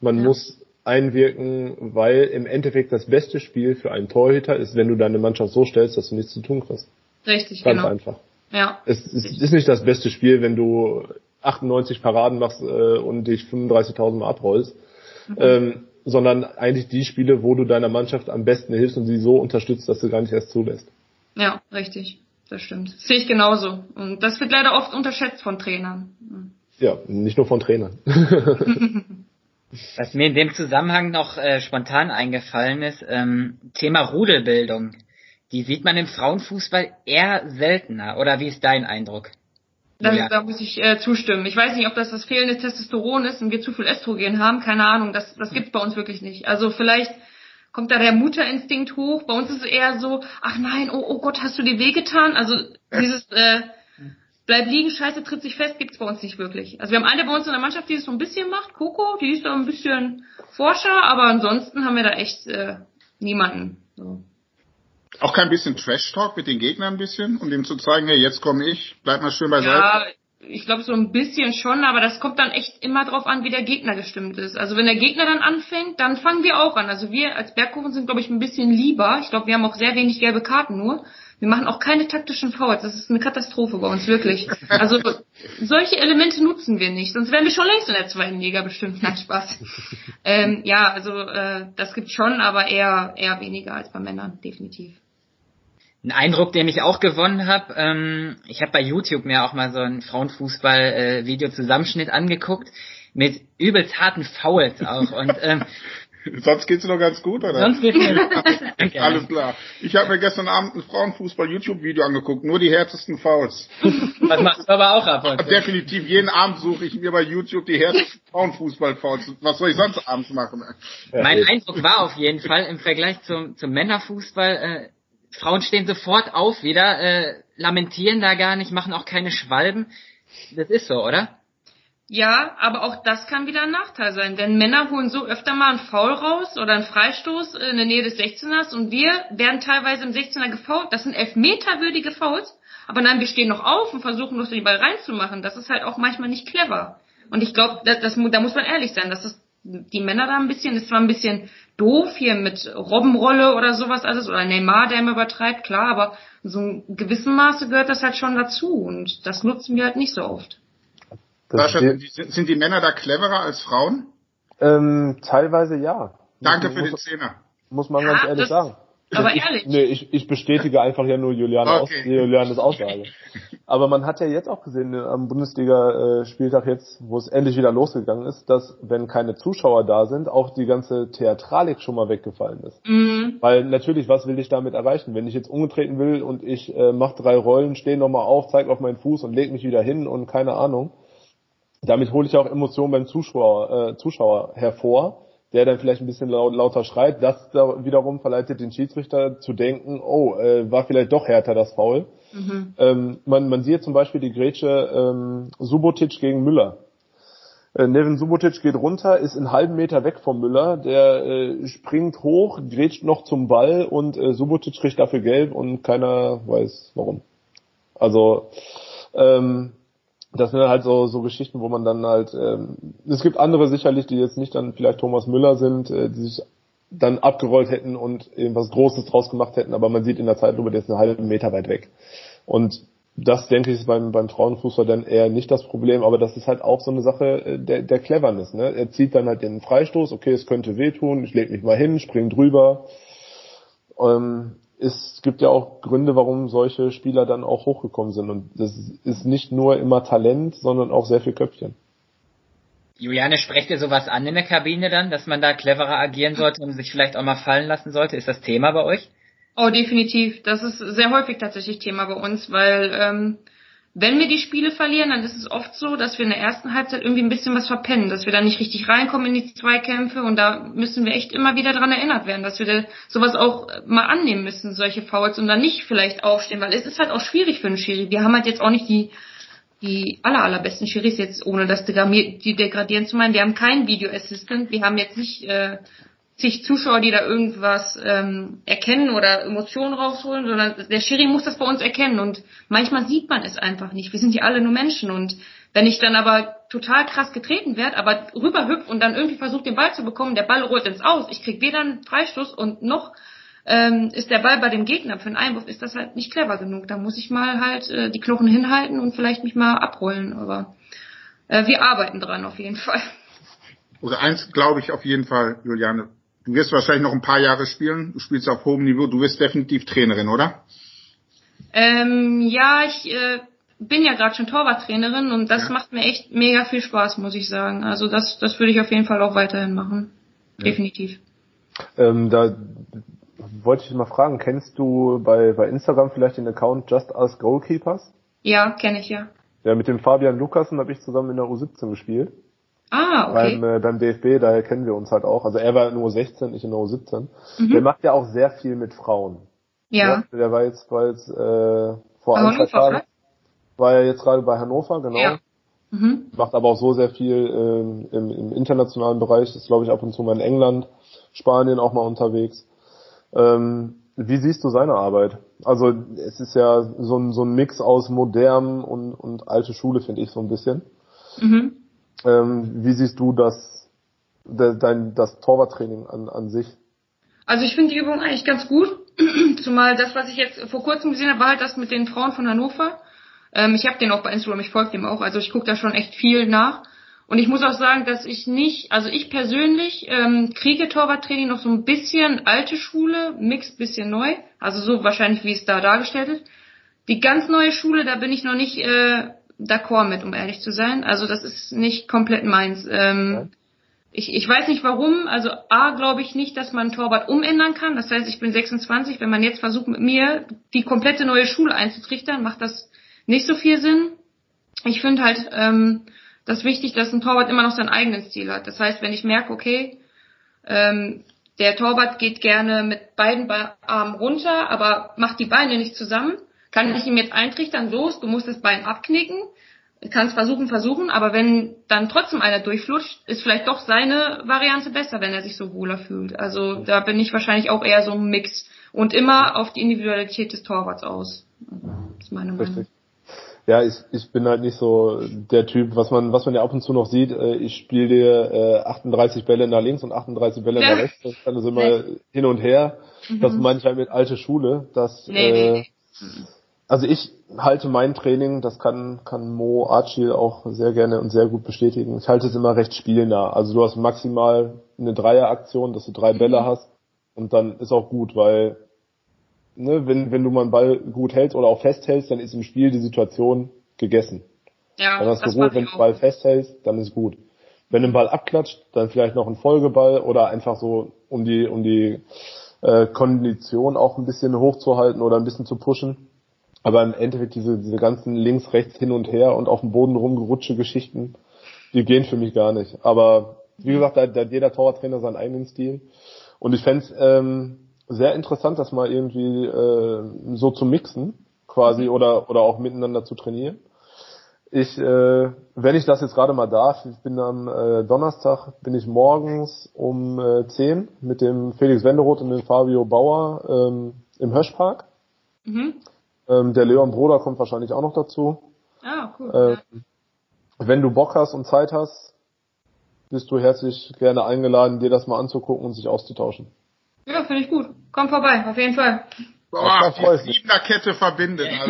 Speaker 2: Man ja. muss einwirken, weil im Endeffekt das beste Spiel für einen Torhüter ist, wenn du deine Mannschaft so stellst, dass du nichts zu tun kriegst.
Speaker 3: Richtig,
Speaker 2: Ganz
Speaker 3: genau.
Speaker 2: einfach. Ja. Es, es ist nicht das beste Spiel, wenn du 98 Paraden machst äh, und dich 35.000 Mal abrollst, mhm. ähm, sondern eigentlich die Spiele, wo du deiner Mannschaft am besten hilfst und sie so unterstützt, dass du gar nicht erst zulässt.
Speaker 3: Ja, richtig. Das stimmt. Das sehe ich genauso. Und das wird leider oft unterschätzt von Trainern.
Speaker 2: Ja, nicht nur von Trainern. (laughs)
Speaker 4: Was mir in dem Zusammenhang noch äh, spontan eingefallen ist, ähm, Thema Rudelbildung. Die sieht man im Frauenfußball eher seltener. Oder wie ist dein Eindruck?
Speaker 3: Das, ja. Da muss ich äh, zustimmen. Ich weiß nicht, ob das das fehlende Testosteron ist und wir zu viel Östrogen haben. Keine Ahnung. Das, das gibt's bei uns wirklich nicht. Also vielleicht kommt da der Mutterinstinkt hoch. Bei uns ist es eher so, ach nein, oh, oh Gott, hast du dir wehgetan? Also dieses, äh, bleib liegen, scheiße, tritt sich fest, gibt's bei uns nicht wirklich. Also wir haben eine bei uns in der Mannschaft, die es so ein bisschen macht, Coco, die ist da ein bisschen Forscher, aber ansonsten haben wir da echt äh, niemanden. So.
Speaker 1: Auch kein bisschen Trash-Talk mit den Gegnern ein bisschen, um dem zu zeigen, hey, jetzt komme ich, bleib mal schön beiseite.
Speaker 3: Ja, ich glaube so ein bisschen schon, aber das kommt dann echt immer drauf an, wie der Gegner gestimmt ist. Also wenn der Gegner dann anfängt, dann fangen wir auch an. Also wir als Berghofen sind, glaube ich, ein bisschen lieber. Ich glaube, wir haben auch sehr wenig gelbe Karten nur. Wir machen auch keine taktischen Fouls. Das ist eine Katastrophe bei uns, wirklich. Also (laughs) solche Elemente nutzen wir nicht. Sonst wären wir schon längst in der zweiten Liga bestimmt. Nein, Spaß. (laughs) ähm, ja, also äh, das gibt schon, aber eher eher weniger als bei Männern, definitiv.
Speaker 4: Ein Eindruck, den ich auch gewonnen habe, ähm, ich habe bei YouTube mir auch mal so ein Frauenfußball-Video-Zusammenschnitt angeguckt mit übelst harten Fouls auch. Und ähm, (laughs)
Speaker 1: Sonst geht's dir noch ganz gut, oder?
Speaker 4: sonst geht's mir (laughs)
Speaker 1: okay. Alles klar. Ich habe mir gestern Abend ein Frauenfußball-YouTube-Video angeguckt, nur die härtesten Fouls. (laughs)
Speaker 4: Was machst du aber auch ab heute?
Speaker 1: Definitiv, jeden Abend suche ich mir bei YouTube die härtesten Frauenfußball-Fouls. Was soll ich sonst abends machen?
Speaker 4: Mein Eindruck war auf jeden Fall im Vergleich zum, zum Männerfußball, äh, Frauen stehen sofort auf wieder, äh, lamentieren da gar nicht, machen auch keine Schwalben. Das ist so, oder?
Speaker 3: Ja, aber auch das kann wieder ein Nachteil sein, denn Männer holen so öfter mal einen Foul raus oder einen Freistoß in der Nähe des 16ers und wir werden teilweise im 16er gefault. Das sind elfmeterwürdige Fouls, aber nein, wir stehen noch auf und versuchen noch den Ball reinzumachen. Das ist halt auch manchmal nicht clever. Und ich glaube, da muss man ehrlich sein, dass das die Männer da ein bisschen, ist zwar ein bisschen doof hier mit Robbenrolle oder sowas alles oder Neymar, der immer übertreibt, klar, aber so ein gewissen Maße gehört das halt schon dazu und das nutzen wir halt nicht so oft.
Speaker 1: Sascha, sind, die Männer da cleverer als Frauen?
Speaker 2: Ähm, teilweise ja.
Speaker 1: Danke
Speaker 2: muss,
Speaker 1: für den Zehner.
Speaker 2: Muss man
Speaker 3: Ja,
Speaker 2: ganz ehrlich
Speaker 3: das-
Speaker 2: sagen.
Speaker 3: Aber
Speaker 2: ich,
Speaker 3: ehrlich.
Speaker 2: Nee, ich, ich bestätige einfach ja nur Juliane
Speaker 1: Okay.
Speaker 2: Aus, Julianes Aussage. Aber man hat ja jetzt auch gesehen äh, am Bundesliga-Spieltag jetzt, wo es endlich wieder losgegangen ist, dass wenn keine Zuschauer da sind, auch die ganze Theatralik schon mal weggefallen ist.
Speaker 3: Mhm.
Speaker 2: Weil natürlich, was will ich damit erreichen? Wenn ich jetzt umgetreten will und ich äh, mache drei Rollen, stehe nochmal auf, zeige auf meinen Fuß und leg mich wieder hin und keine Ahnung. Damit hole ich auch Emotionen beim Zuschauer, äh, Zuschauer hervor, der dann vielleicht ein bisschen laut, lauter schreit. Das da wiederum verleitet den Schiedsrichter zu denken, oh, äh, war vielleicht doch härter das Foul.
Speaker 3: Mhm.
Speaker 2: Ähm, man, man sieht zum Beispiel die Grätsche ähm, Subotic gegen Müller. Äh, Nevin Subotic geht runter, ist einen halben Meter weg vom Müller, der äh, springt hoch, grätscht noch zum Ball und äh, Subotic kriegt dafür gelb und keiner weiß warum. Also ähm, das sind halt so, so Geschichten, wo man dann halt, ähm, es gibt andere sicherlich, die jetzt nicht dann vielleicht Thomas Müller sind, äh, die sich dann abgerollt hätten und irgendwas Großes draus gemacht hätten, aber man sieht in der Zeitlupe, der ist einen halben Meter weit weg. Und das, denke ich, ist beim, beim Frauenfußball dann eher nicht das Problem, aber das ist halt auch so eine Sache äh, der, der Cleverness. Ne? Er zieht dann halt den Freistoß, okay, es könnte wehtun, ich leg mich mal hin, spring drüber. Ähm, es gibt ja auch Gründe, warum solche Spieler dann auch hochgekommen sind. Und das ist nicht nur immer Talent, sondern auch sehr viel Köpfchen.
Speaker 4: Juliane, sprecht ihr sowas an in der Kabine dann, dass man da cleverer agieren sollte und sich vielleicht auch mal fallen lassen sollte? Ist das Thema bei euch?
Speaker 3: Oh, definitiv. Das ist sehr häufig tatsächlich Thema bei uns, weil ähm, wenn wir die Spiele verlieren, dann ist es oft so, dass wir in der ersten Halbzeit irgendwie ein bisschen was verpennen, dass wir da nicht richtig reinkommen in die Zweikämpfe und da müssen wir echt immer wieder dran erinnert werden, dass wir da sowas auch mal annehmen müssen, solche Fouls und dann nicht vielleicht aufstehen, weil es ist halt auch schwierig für einen Schiri. Wir haben halt jetzt auch nicht die die aller, allerbesten Schiris jetzt, ohne das degradieren zu meinen. Wir haben keinen Video Assistant, wir haben jetzt nicht äh, zig Zuschauer, die da irgendwas ähm, erkennen oder Emotionen rausholen, sondern der Schiri muss das bei uns erkennen und manchmal sieht man es einfach nicht. Wir sind ja alle nur Menschen und wenn ich dann aber total krass getreten werde, aber rüberhüpf und dann irgendwie versuche den Ball zu bekommen, der Ball rollt ins Aus, ich krieg weder einen Freistoß und noch ähm, ist der Ball bei dem Gegner für einen Einwurf, ist das halt nicht clever genug. Da muss ich mal halt äh, die Knochen hinhalten und vielleicht mich mal abrollen, aber äh, wir arbeiten dran auf jeden Fall.
Speaker 1: Oder eins glaube ich auf jeden Fall, Juliane. Du wirst wahrscheinlich noch ein paar Jahre spielen. Du spielst auf hohem Niveau. Du wirst definitiv Trainerin, oder?
Speaker 3: Ähm, ja, ich äh, bin ja gerade schon Torwarttrainerin und das
Speaker 1: Ja.
Speaker 3: macht mir echt mega viel Spaß, muss ich sagen. Also das, das würde ich auf jeden Fall auch weiterhin machen. Definitiv.
Speaker 2: Ähm, da wollte ich mal fragen, kennst du bei, bei Instagram vielleicht den Account Just Ask Goalkeepers?
Speaker 3: Ja, kenne ich ja.
Speaker 2: Ja, mit dem Fabian Lukasen habe ich zusammen in der U17 gespielt.
Speaker 3: Ah, okay.
Speaker 2: Beim, äh, beim DFB, daher kennen wir uns halt auch. Also er war in der U16, ich in der U17. Der
Speaker 3: Mhm.
Speaker 2: macht ja auch sehr viel mit Frauen.
Speaker 3: Ja.
Speaker 2: Der war jetzt, war jetzt äh, vor ein, Tagen.
Speaker 3: oder?
Speaker 2: war ja jetzt gerade bei Hannover, genau.
Speaker 3: Ja. Mhm.
Speaker 2: Macht aber auch so sehr viel ähm, im, im internationalen Bereich, ist glaube ich ab und zu mal in England, Spanien auch mal unterwegs. Ähm, wie siehst du seine Arbeit? Also es ist ja so ein, so ein Mix aus modern und, und alte Schule, finde ich so ein bisschen.
Speaker 3: Mhm.
Speaker 2: Ähm, wie siehst du das, de, dein, das Torwarttraining an, an sich?
Speaker 3: Also ich finde die Übung eigentlich ganz gut. (clears throat) Zumal das, was ich jetzt vor kurzem gesehen habe, war halt das mit den Frauen von Hannover. Ähm, ich habe den auch bei Instagram, ich folge dem auch, also ich gucke da schon echt viel nach. Und ich muss auch sagen, dass ich nicht, also ich persönlich ähm, kriege Torwarttraining noch so ein bisschen alte Schule, Mix bisschen neu, also so wahrscheinlich wie es da dargestellt ist. Die ganz neue Schule, da bin ich noch nicht äh, d'accord mit, um ehrlich zu sein. Also das ist nicht komplett meins. Ähm, ich, ich weiß nicht warum. Also A, glaube ich nicht, dass man Torwart umändern kann. Das heißt, ich bin 26. Wenn man jetzt versucht, mit mir die komplette neue Schule einzutrichtern, macht das nicht so viel Sinn. Ich finde halt ähm, das wichtig, dass ein Torwart immer noch sein eigenes Ziel hat. Das heißt, wenn ich merke, okay, ähm, der Torwart geht gerne mit beiden Armen runter, aber macht die Beine nicht zusammen, kann ich ihm jetzt eintrichtern, los, du musst das Bein abknicken, kannst versuchen, versuchen, aber wenn dann trotzdem einer durchflutscht, ist vielleicht doch seine Variante besser, wenn er sich so wohler fühlt. Also da bin ich wahrscheinlich auch eher so ein Mix und immer auf die Individualität des Torwarts aus. Das ist meine Meinung. Richtig
Speaker 2: ja, ich, ich bin halt nicht so der Typ, was man, was man ja ab und zu noch sieht, äh, ich spiele dir äh, 38 Bälle nach links und 38 Bälle nach rechts, das kann also immer hin und her. Mhm. Das meine ich halt mit alte Schule, dass nee, äh, nee, also ich halte mein Training, das kann, kann Mo Archil auch sehr gerne und sehr gut bestätigen. Ich halte es immer recht spielnah. Also du hast maximal eine Dreieraktion, dass du drei Bälle mhm. hast und dann ist auch gut, weil ne, wenn, wenn du mal einen Ball gut hältst oder auch festhältst, dann ist im Spiel die Situation gegessen. Ja, dann hast du Ruhe, wenn du den Ball festhältst, dann ist gut. Wenn du den Ball abklatscht, dann vielleicht noch ein Folgeball oder einfach so, um die, um die äh, Kondition auch ein bisschen hochzuhalten oder ein bisschen zu pushen. Aber im Endeffekt diese, diese ganzen links, rechts, hin und her und auf dem Boden rumgerutsche Geschichten, die gehen für mich gar nicht. Aber wie gesagt, da, da hat jeder Torwarttrainer seinen eigenen Stil. Und ich fände ähm, sehr interessant, das mal irgendwie äh, so zu mixen, quasi, mhm. oder, oder auch miteinander zu trainieren. Ich, äh, wenn ich das jetzt gerade mal darf, ich bin am äh, Donnerstag, bin ich morgens um äh, 10 mit dem Felix Wenderoth und dem Fabio Bauer ähm, im Höschpark. Mhm. Ähm, der Leon Broder kommt wahrscheinlich auch noch dazu.
Speaker 3: Ah, cool. Ähm,
Speaker 2: ja. Wenn du Bock hast und Zeit hast, bist du herzlich gerne eingeladen, dir das mal anzugucken und sich auszutauschen.
Speaker 3: Ja, finde ich gut. Komm vorbei, auf jeden Fall.
Speaker 1: Boah, die Siebener-Kette verbindet. (laughs)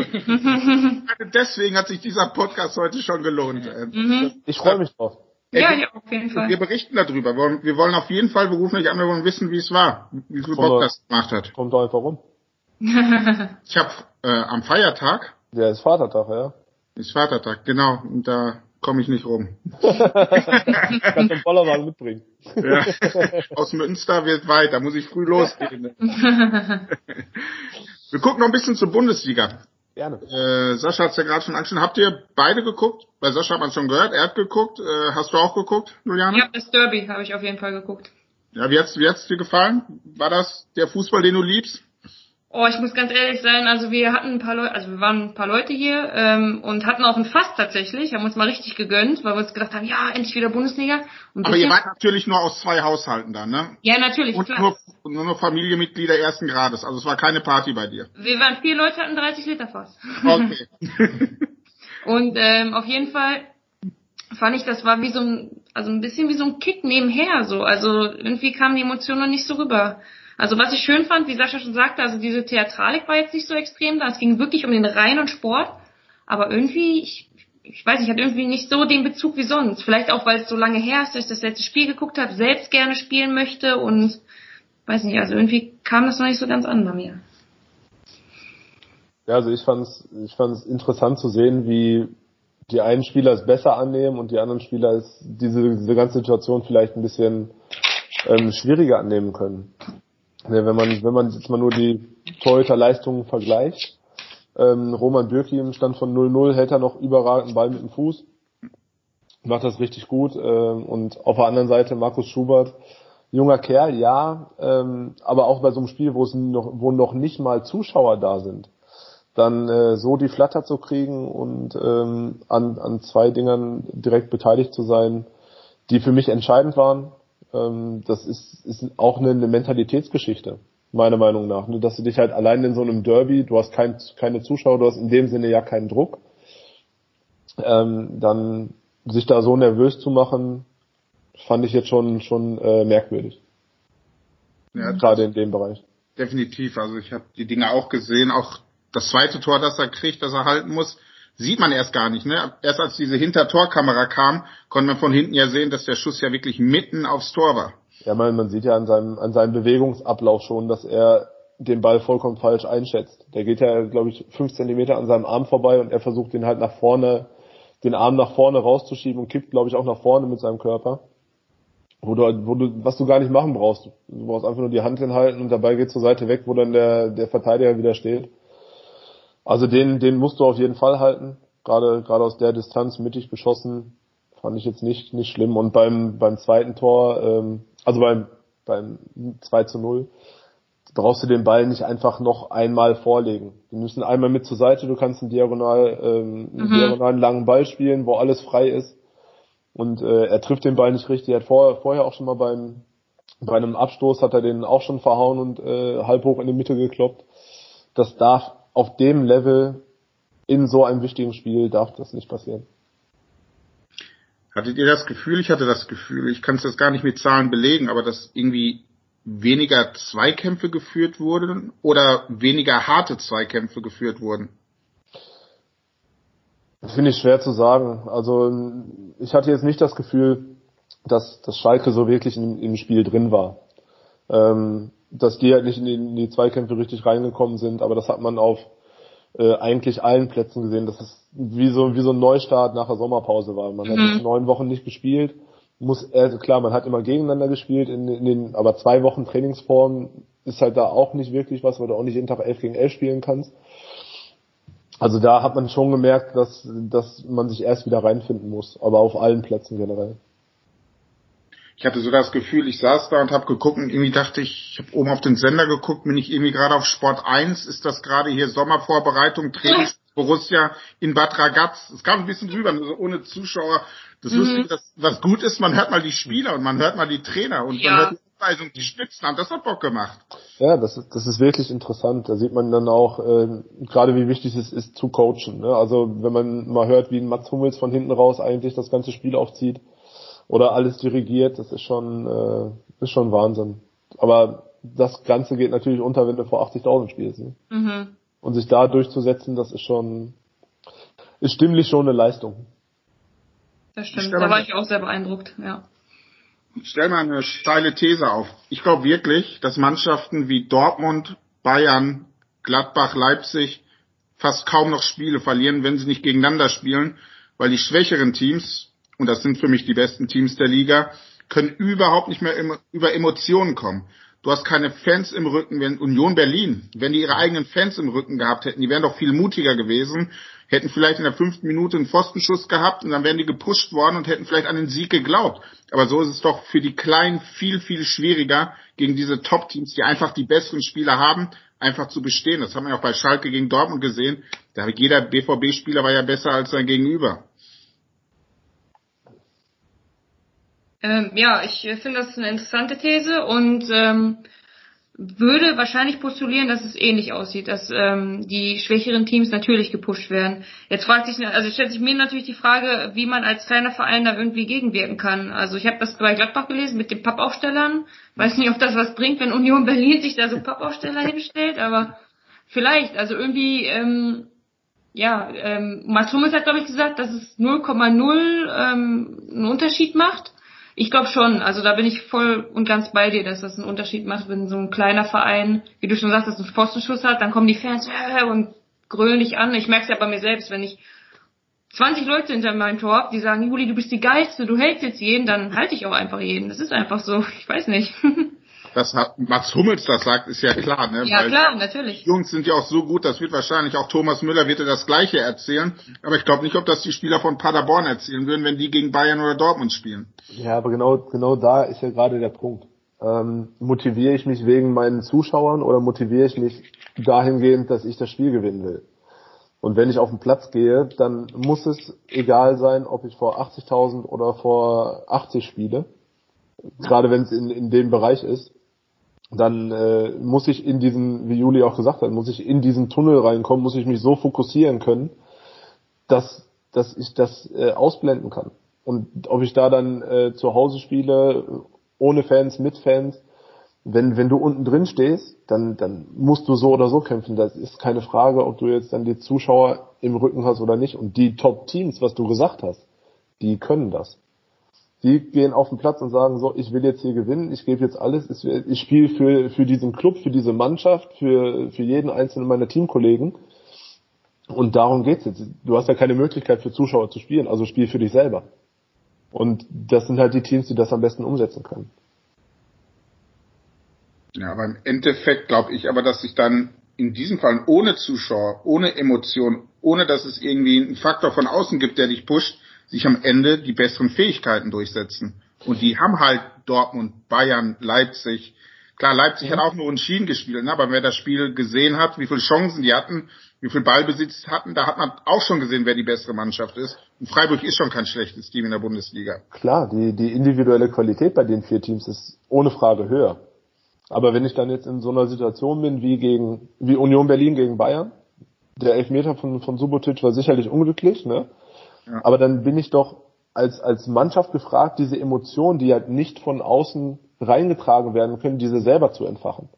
Speaker 1: Also, deswegen hat sich dieser Podcast heute schon gelohnt.
Speaker 2: Mhm. Ich freue mich drauf.
Speaker 3: Ja, ja, auf jeden Fall.
Speaker 1: Wir berichten darüber. Wir wollen auf jeden Fall, wir rufen euch an, wir wollen wissen, wie es war, wie viel Bock das gemacht hat.
Speaker 2: Kommt doch einfach rum. (laughs)
Speaker 1: ich habe äh, am Feiertag.
Speaker 2: Ja, ist Vatertag, ja.
Speaker 1: Ist Vatertag, genau. Und da komme ich nicht rum. (laughs)
Speaker 2: Kannst du einen Bollerwagen mitbringen.
Speaker 1: ja. Aus Münster wird weit, da muss ich früh losgehen. (laughs) Wir gucken noch ein bisschen zur Bundesliga.
Speaker 2: Gerne.
Speaker 1: Äh, Sascha hat's ja gerade schon angesprochen. Habt ihr beide geguckt? Bei Sascha hat man schon gehört, er hat geguckt. Äh, hast du auch geguckt, Juliane?
Speaker 3: Ja, das Derby habe ich auf jeden Fall geguckt.
Speaker 1: Ja, wie hat's, wie hat's dir gefallen? War das der Fußball, den du liebst?
Speaker 3: Oh, ich muss ganz ehrlich sein, also wir hatten ein paar Leute, also wir waren ein paar Leute hier ähm, und hatten auch ein Fass tatsächlich, haben uns mal richtig gegönnt, weil wir uns gedacht haben, ja, endlich wieder Bundesliga.
Speaker 1: Und Aber ihr wart natürlich nur aus zwei Haushalten dann, ne?
Speaker 3: Ja, natürlich.
Speaker 1: Und klar. nur, nur Familienmitglieder ersten Grades, also es war keine Party bei dir.
Speaker 3: Wir waren vier Leute, hatten 30 Liter Fass.
Speaker 1: Okay. (laughs) (laughs)
Speaker 3: und ähm, auf jeden Fall fand ich, das war wie so ein, also ein bisschen wie so ein Kick nebenher, so. Also irgendwie kamen die Emotionen noch nicht so rüber. Also was ich schön fand, wie Sascha schon sagte, also diese Theatralik war jetzt nicht so extrem da. Es ging wirklich um den reinen Sport. Aber irgendwie, ich, ich weiß, ich hatte irgendwie nicht so den Bezug wie sonst. Vielleicht auch, weil es so lange her ist, dass ich das letzte Spiel geguckt habe, selbst gerne spielen möchte und weiß nicht, also irgendwie kam das noch nicht so ganz an bei mir.
Speaker 2: Ja, also ich fand es ich fand's interessant zu sehen, wie die einen Spieler es besser annehmen und die anderen Spieler es diese, diese ganze Situation vielleicht ein bisschen ähm, schwieriger annehmen können. Ja, wenn man, wenn man jetzt mal nur die Torhüter-Leistungen vergleicht, ähm, Roman Bürki im Stand von 0-0 hält er noch überragenden Ball mit dem Fuß, macht das richtig gut. Ähm, und auf der anderen Seite Markus Schubert, junger Kerl, ja, ähm, aber auch bei so einem Spiel, wo es noch, wo noch nicht mal Zuschauer da sind, dann äh, so die Flatter zu kriegen und ähm, an, an zwei Dingern direkt beteiligt zu sein, die für mich entscheidend waren. Ähm, das ist, ist auch eine, eine Mentalitätsgeschichte, meiner Meinung nach. Ne? Dass du dich halt allein in so einem Derby, du hast kein, keine Zuschauer, du hast in dem Sinne ja keinen Druck, ähm, dann sich da so nervös zu machen, fand ich jetzt schon schon äh, merkwürdig. Ja, Gerade in dem Bereich.
Speaker 1: Definitiv. Also ich habe die Dinge auch gesehen, auch das zweite Tor, das er kriegt, das er halten muss, sieht man erst gar nicht. Ne? Erst als diese Hintertorkamera kam, konnte man von hinten ja sehen, dass der Schuss ja wirklich mitten aufs Tor war.
Speaker 2: Ja, man, man sieht ja an seinem, an seinem Bewegungsablauf schon, dass er den Ball vollkommen falsch einschätzt. Der geht ja, glaube ich, fünf Zentimeter an seinem Arm vorbei und er versucht den halt nach vorne, den Arm nach vorne rauszuschieben und kippt, glaube ich, auch nach vorne mit seinem Körper. Wo du, wo du, was du gar nicht machen brauchst. Du brauchst einfach nur die Hand hinhalten und dabei geht zur Seite weg, wo dann der, der Verteidiger wieder steht. Also den, den musst du auf jeden Fall halten. Gerade, gerade aus der Distanz mittig geschossen, fand ich jetzt nicht, nicht schlimm. Und beim, beim zweiten Tor, ähm, also beim, beim 2 zu 0, brauchst du den Ball nicht einfach noch einmal vorlegen. Die müssen einmal mit zur Seite, du kannst einen diagonal, ähm, einen mhm. diagonalen langen Ball spielen, wo alles frei ist. Und äh, er trifft den Ball nicht richtig. Er hat vor, vorher auch schon mal beim, bei einem Abstoß hat er den auch schon verhauen und äh, halb hoch in die Mitte gekloppt. Das darf auf dem Level in so einem wichtigen Spiel darf das nicht passieren.
Speaker 1: Hattet ihr das Gefühl, ich hatte das Gefühl, ich kann es jetzt gar nicht mit Zahlen belegen, aber dass irgendwie weniger Zweikämpfe geführt wurden oder weniger harte Zweikämpfe geführt wurden?
Speaker 2: Das finde ich schwer zu sagen. Also ich hatte jetzt nicht das Gefühl, dass, dass Schalke so wirklich im, im Spiel drin war. Ähm, dass die halt nicht in die, in die Zweikämpfe richtig reingekommen sind, aber das hat man auf äh, eigentlich allen Plätzen gesehen, dass es wie so, wie so ein Neustart nach der Sommerpause war. Man mhm. hat neun Wochen nicht gespielt, muss, äh, klar, man hat immer gegeneinander gespielt, in, in den, aber zwei Wochen Trainingsform ist halt da auch nicht wirklich was, weil du auch nicht jeden Tag elf gegen elf spielen kannst. Also da hat man schon gemerkt, dass, dass man sich erst wieder reinfinden muss, aber auf allen Plätzen generell.
Speaker 1: Ich hatte so das Gefühl, ich saß da und habe geguckt und irgendwie dachte ich, ich habe oben auf den Sender geguckt, bin ich irgendwie gerade auf Sport 1, ist das gerade hier Sommervorbereitung, Trainings (laughs) Borussia in Bad Ragaz. Es kam ein bisschen drüber, also ohne Zuschauer. Das mhm. Lustige, das, was gut ist, man hört mal die Spieler und man hört mal die Trainer und ja. man hört die Anweisung, die Spitzen haben. Das hat Bock gemacht.
Speaker 2: Ja, das ist, das ist wirklich interessant. Da sieht man dann auch, äh, gerade wie wichtig es ist zu coachen. Ne? Also wenn man mal hört, wie Mats Hummels von hinten raus eigentlich das ganze Spiel aufzieht, oder alles dirigiert, das ist schon, äh, ist schon Wahnsinn. Aber das Ganze geht natürlich unter, wenn du vor 80.000 spielst. Ne? Mhm. Und sich da durchzusetzen, das ist schon, ist stimmlich schon eine Leistung.
Speaker 3: Das stimmt, da war ich auch sehr beeindruckt, ja.
Speaker 1: Ich stell mal eine steile These auf. Ich glaube wirklich, dass Mannschaften wie Dortmund, Bayern, Gladbach, Leipzig fast kaum noch Spiele verlieren, wenn sie nicht gegeneinander spielen, weil die schwächeren Teams und das sind für mich die besten Teams der Liga, können überhaupt nicht mehr über Emotionen kommen. Du hast keine Fans im Rücken, wenn Union Berlin, wenn die ihre eigenen Fans im Rücken gehabt hätten, die wären doch viel mutiger gewesen, hätten vielleicht in der fünften Minute einen Pfostenschuss gehabt und dann wären die gepusht worden und hätten vielleicht an den Sieg geglaubt. Aber so ist es doch für die Kleinen viel, viel schwieriger, gegen diese Top-Teams, die einfach die besseren Spieler haben, einfach zu bestehen. Das haben wir auch bei Schalke gegen Dortmund gesehen. Da jeder BVB-Spieler war ja besser als sein Gegenüber.
Speaker 3: Ähm, ja, ich finde das eine interessante These und ähm, würde wahrscheinlich postulieren, dass es ähnlich aussieht, dass ähm, die schwächeren Teams natürlich gepusht werden. Jetzt fragt sich, also stellt sich mir natürlich die Frage, wie man als kleiner Verein da irgendwie gegenwirken kann. Also ich habe das bei Gladbach gelesen mit den Pappaufstellern. Weiß nicht, ob das was bringt, wenn Union Berlin sich da so Pappaufsteller hinstellt, aber vielleicht. Also irgendwie, ähm, ja, ähm, Mats Hummels hat glaube ich gesagt, dass es 0,0 ähm, einen Unterschied macht. Ich glaube schon, also da bin ich voll und ganz bei dir, dass das einen Unterschied macht, wenn so ein kleiner Verein, wie du schon sagst, dass einen Pfostenschuss hat, dann kommen die Fans und grölen dich an. Ich merke es ja bei mir selbst, wenn ich 20 Leute hinter meinem Tor hab, die sagen, Juli, du bist die Geilste, du hältst jetzt jeden, dann halte ich auch einfach jeden. Das ist einfach so, ich weiß nicht. (laughs)
Speaker 1: dass Mats Hummels das sagt, ist ja klar. Ne?
Speaker 3: Ja, Weil klar, natürlich.
Speaker 1: Die Jungs sind ja auch so gut, das wird wahrscheinlich auch Thomas Müller wird das Gleiche erzählen. Aber ich glaube nicht, ob das die Spieler von Paderborn erzählen würden, wenn die gegen Bayern oder Dortmund spielen.
Speaker 2: Ja, aber genau, genau da ist ja gerade der Punkt. Ähm, motiviere ich mich wegen meinen Zuschauern oder motiviere ich mich dahingehend, dass ich das Spiel gewinnen will? Und wenn ich auf den Platz gehe, dann muss es egal sein, ob ich vor 80.000 oder vor 80 spiele. Gerade wenn es in, in dem Bereich ist. Dann äh, muss ich in diesen, wie Juli auch gesagt hat, muss ich in diesen Tunnel reinkommen, muss ich mich so fokussieren können, dass, dass ich das äh, ausblenden kann. Und ob ich da dann äh, zu Hause spiele, ohne Fans, mit Fans, wenn, wenn du unten drin stehst, dann, dann musst du so oder so kämpfen. Das ist keine Frage, ob du jetzt dann die Zuschauer im Rücken hast oder nicht. Und die Top-Teams, was du gesagt hast, die können das. Die gehen auf den Platz und sagen so, ich will jetzt hier gewinnen, ich gebe jetzt alles, ich spiele für, für diesen Club, für diese Mannschaft, für, für jeden einzelnen meiner Teamkollegen. Und darum geht's jetzt. Du hast ja keine Möglichkeit für Zuschauer zu spielen, also spiel für dich selber. Und das sind halt die Teams, die das am besten umsetzen können.
Speaker 1: Ja, aber im Endeffekt glaube ich aber, dass sich dann in diesem Fall ohne Zuschauer, ohne Emotion, ohne dass es irgendwie einen Faktor von außen gibt, der dich pusht, sich am Ende die besseren Fähigkeiten durchsetzen. Und die haben halt Dortmund, Bayern, Leipzig. Klar, Leipzig ja. hat auch nur ein Schienen gespielt, ne? aber wer das Spiel gesehen hat, wie viele Chancen die hatten, wie viel Ballbesitz hatten, da hat man auch schon gesehen, wer die bessere Mannschaft ist. Und Freiburg ist schon kein schlechtes Team in der Bundesliga.
Speaker 2: Klar, die, die individuelle Qualität bei den vier Teams ist ohne Frage höher. Aber wenn ich dann jetzt in so einer Situation bin wie gegen, wie Union Berlin gegen Bayern, der Elfmeter von, von Subotic war sicherlich unglücklich, ne? Aber dann bin ich doch als, als Mannschaft gefragt, diese Emotionen, die halt nicht von außen reingetragen werden können, diese selber zu entfachen.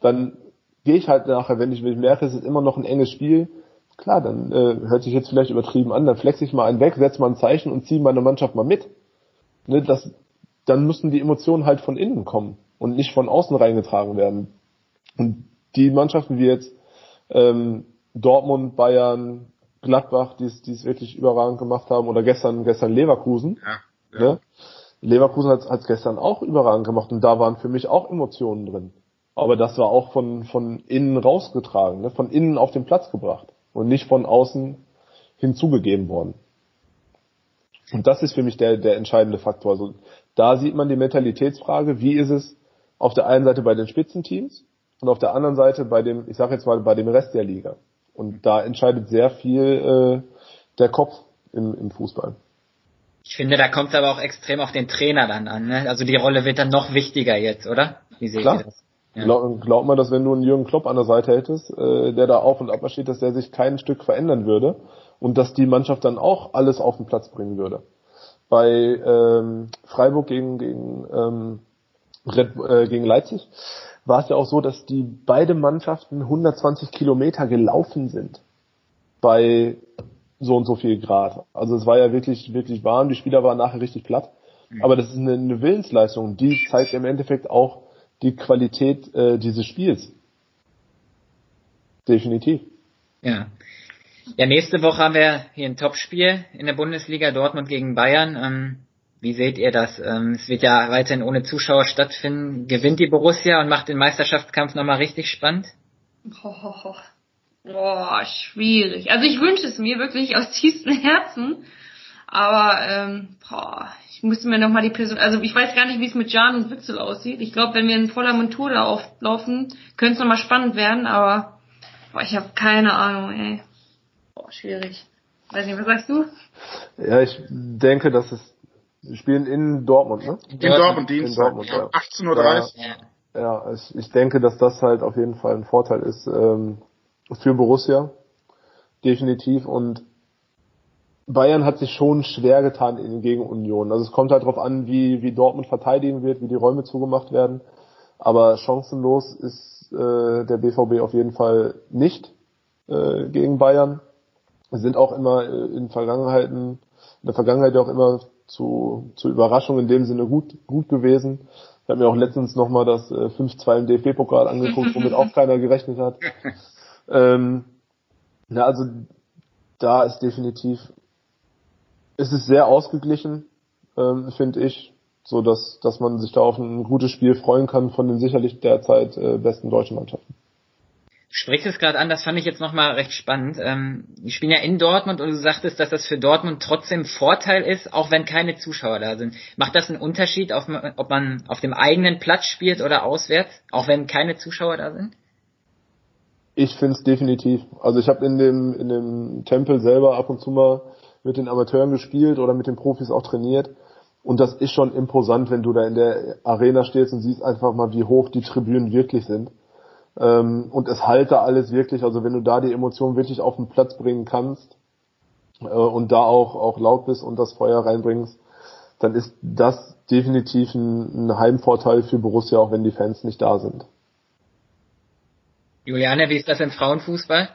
Speaker 2: Dann gehe ich halt nachher, wenn ich, wenn ich merke, es ist immer noch ein enges Spiel, klar, dann äh, hört sich jetzt vielleicht übertrieben an, dann flex ich mal einen weg, setze mal ein Zeichen und ziehe meine Mannschaft mal mit. Ne, das, dann müssen die Emotionen halt von innen kommen und nicht von außen reingetragen werden. Und die Mannschaften wie jetzt ähm, Dortmund, Bayern, Gladbach, die es wirklich überragend gemacht haben, oder gestern, gestern Leverkusen. Ja, ja. Ne? Leverkusen hat es gestern auch überragend gemacht und da waren für mich auch Emotionen drin. Aber das war auch von, von innen rausgetragen, ne? von innen auf den Platz gebracht und nicht von außen hinzugegeben worden. Und das ist für mich der, der entscheidende Faktor. Also da sieht man die Mentalitätsfrage, wie ist es auf der einen Seite bei den Spitzenteams und auf der anderen Seite bei dem, ich sage jetzt mal, bei dem Rest der Liga. Und da entscheidet sehr viel äh, der Kopf im, im Fußball.
Speaker 4: Ich finde, da kommt es aber auch extrem auf den Trainer dann an. Ne? Also die Rolle wird dann noch wichtiger jetzt, oder?
Speaker 2: Wie seht Klar. ihr das? Ja. Glaub, glaub mal, dass wenn du einen Jürgen Klopp an der Seite hättest, äh, der da auf und ab steht, dass der sich kein Stück verändern würde und dass die Mannschaft dann auch alles auf den Platz bringen würde. Bei ähm, Freiburg gegen, gegen, ähm, Red, äh, gegen Leipzig war es ja auch so, dass die beide Mannschaften 120 Kilometer gelaufen sind bei so und so viel Grad. Also es war ja wirklich, wirklich warm. Die Spieler waren nachher richtig platt. Mhm. Aber das ist eine, eine Willensleistung. Die zeigt im Endeffekt auch die Qualität äh, dieses Spiels. Definitiv.
Speaker 4: Ja. Ja, nächste Woche haben wir hier ein Topspiel in der Bundesliga, Dortmund gegen Bayern. Ähm, wie seht ihr das? Ähm, es wird ja weiterhin ohne Zuschauer stattfinden. Gewinnt die Borussia und macht den Meisterschaftskampf nochmal richtig spannend?
Speaker 3: Boah, (laughs) boah, schwierig. Also ich wünsche es mir wirklich aus tiefstem Herzen. Aber ähm, boah, ich müsste mir nochmal die Person, also ich weiß gar nicht, wie es mit Jan und Witzel aussieht. Ich glaube, wenn wir in voller Montur da auflaufen, könnte es nochmal spannend werden, aber boah, ich habe keine Ahnung, ey. Boah, schwierig. Weiß nicht, was sagst du?
Speaker 2: Ja, ich denke, dass es wir spielen in Dortmund, ne?
Speaker 1: In Dortmund, Dienstag. In Dortmund, ja. 18.30 Uhr.
Speaker 2: Ja, ja ich, ich denke, dass das halt auf jeden Fall ein Vorteil ist ähm, für Borussia. Definitiv. Und Bayern hat sich schon schwer getan in, gegen Union. Also es kommt halt darauf an, wie, wie Dortmund verteidigen wird, wie die Räume zugemacht werden. Aber chancenlos ist äh, der BVB auf jeden Fall nicht äh, gegen Bayern. Wir sind auch immer äh, in Vergangenheiten, in der Vergangenheit auch immer zu, zu Überraschung in dem Sinne gut, gut gewesen. Ich habe mir auch letztens nochmal das äh, 5-2 im DFB-Pokal angeguckt, womit auch (laughs) keiner gerechnet hat. Ähm, ja, also da ist definitiv, es ist sehr ausgeglichen, ähm, finde ich, so dass, dass man sich da auf ein gutes Spiel freuen kann von den sicherlich derzeit äh, besten deutschen Mannschaften
Speaker 4: sprichst es gerade an, das fand ich jetzt nochmal recht spannend. Ähm, ich bin ja in Dortmund und du sagtest, dass das für Dortmund trotzdem Vorteil ist, auch wenn keine Zuschauer da sind. Macht das einen Unterschied, auf, ob man auf dem eigenen Platz spielt oder auswärts, auch wenn keine Zuschauer da sind?
Speaker 2: Ich finde es definitiv. Also ich habe in dem, in dem Tempel selber ab und zu mal mit den Amateuren gespielt oder mit den Profis auch trainiert. Und das ist schon imposant, wenn du da in der Arena stehst und siehst einfach mal, wie hoch die Tribünen wirklich sind. Ähm, und es halte alles wirklich, also wenn du da die Emotionen wirklich auf den Platz bringen kannst äh, und da auch, auch laut bist und das Feuer reinbringst, dann ist das definitiv ein, ein Heimvorteil für Borussia, auch wenn die Fans nicht da sind.
Speaker 4: Juliane, wie ist das im Frauenfußball?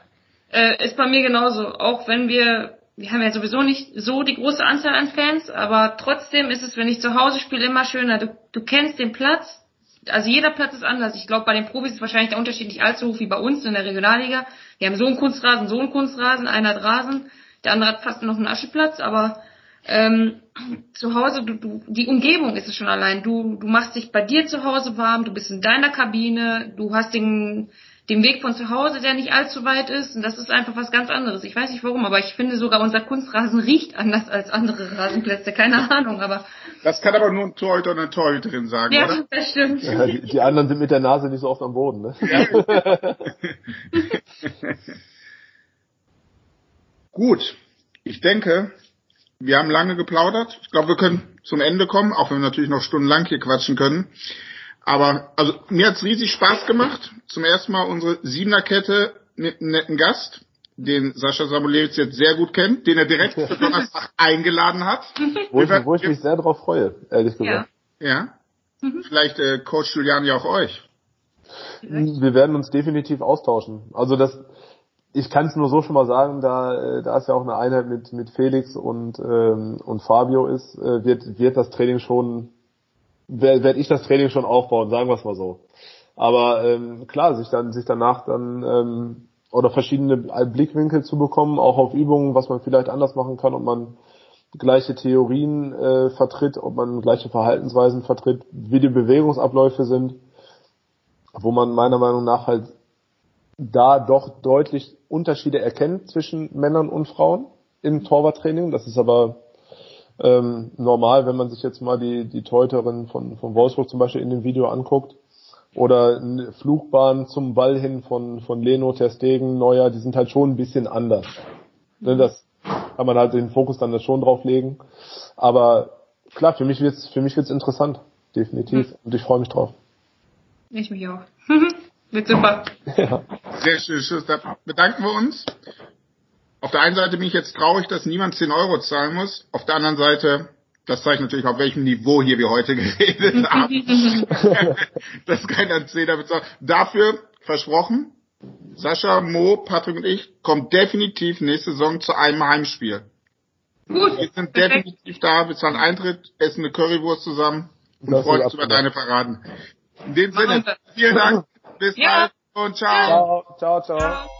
Speaker 3: Äh, ist bei mir genauso. Auch wenn wir, wir haben ja sowieso nicht so die große Anzahl an Fans, aber trotzdem ist es, wenn ich zu Hause spiele, immer schöner. Du, du kennst den Platz. Also jeder Platz ist anders. Ich glaube, bei den Profis ist wahrscheinlich der Unterschied nicht allzu hoch wie bei uns in der Regionalliga. Wir haben so einen Kunstrasen, so einen Kunstrasen, einer hat Rasen, der andere hat fast noch einen Ascheplatz, aber ähm, zu Hause, du, du, die Umgebung ist es schon allein. Du, du machst dich bei dir zu Hause warm, du bist in deiner Kabine, du hast den, den Weg von zu Hause, der nicht allzu weit ist. Und das ist einfach was ganz anderes. Ich weiß nicht warum, aber ich finde sogar unser Kunstrasen riecht anders als andere Rasenplätze. Keine Ahnung, aber.
Speaker 1: Das kann aber nur ein Torhüter oder eine Torhüterin sagen,
Speaker 3: ja,
Speaker 1: oder?
Speaker 3: das stimmt.
Speaker 2: Ja, die, die anderen sind mit der Nase nicht so oft am Boden. Ne? (laughs)
Speaker 1: Gut. Ich denke, wir haben lange geplaudert. Ich glaube, wir können zum Ende kommen, auch wenn wir natürlich noch stundenlang hier quatschen können. Aber also mir hat's riesig Spaß gemacht. Zum ersten Mal unsere Siebener-Kette mit einem netten Gast, den Sascha Samulewitz jetzt sehr gut kennt, den er direkt für Donnerstag (laughs) eingeladen hat.
Speaker 2: Wo ich, wo ich mich sehr drauf freue, ehrlich
Speaker 3: Ja.
Speaker 2: gesagt.
Speaker 1: Ja. Vielleicht äh, Coach Julian ja auch euch.
Speaker 2: Wir werden uns definitiv austauschen. Also das, ich kann es nur so schon mal sagen, da, äh, da es ja auch eine Einheit mit, mit Felix und, ähm, und Fabio ist, äh, wird, wird das Training schon, werde werd ich das Training schon aufbauen, sagen wir es mal so. Aber ähm, klar, sich dann, sich danach dann ähm, oder verschiedene Blickwinkel zu bekommen, auch auf Übungen, was man vielleicht anders machen kann, ob man gleiche Theorien äh, vertritt, ob man gleiche Verhaltensweisen vertritt, wie die Bewegungsabläufe sind, wo man meiner Meinung nach halt da doch deutlich Unterschiede erkennt zwischen Männern und Frauen im Torwarttraining. Das ist aber ähm, normal, wenn man sich jetzt mal die, die Torhüterin von, von Wolfsburg zum Beispiel in dem Video anguckt. Oder eine Flugbahn zum Ball hin von, von Leno, Ter Stegen, Neuer, die sind halt schon ein bisschen anders. Ne, das kann man halt den Fokus dann da schon drauf legen. Aber klar, für mich wird's, für mich wird's interessant. Definitiv. Und ich freue mich drauf.
Speaker 3: Ich mich auch. (laughs) Wird super. (laughs)
Speaker 2: Ja.
Speaker 1: Sehr schön, Schuss. Da bedanken wir uns. Auf der einen Seite bin ich jetzt traurig, dass niemand 10 Euro zahlen muss. Auf der anderen Seite, das zeigt natürlich, auf welchem Niveau hier wir heute (laughs) geredet haben. (laughs) dass keiner 10 bezahlt. Dafür versprochen, Sascha, Mo, Patrick und ich kommen definitiv nächste Saison zu einem Heimspiel.
Speaker 3: Gut.
Speaker 1: Wir sind definitiv da, wir zahlen Eintritt, essen eine Currywurst zusammen und
Speaker 2: Das
Speaker 1: freuen uns über deine Paraden. In dem Sinne, vielen Dank, bis
Speaker 3: Ja.
Speaker 1: bald und ciao.
Speaker 2: Ciao, ciao, ciao.
Speaker 3: Ciao.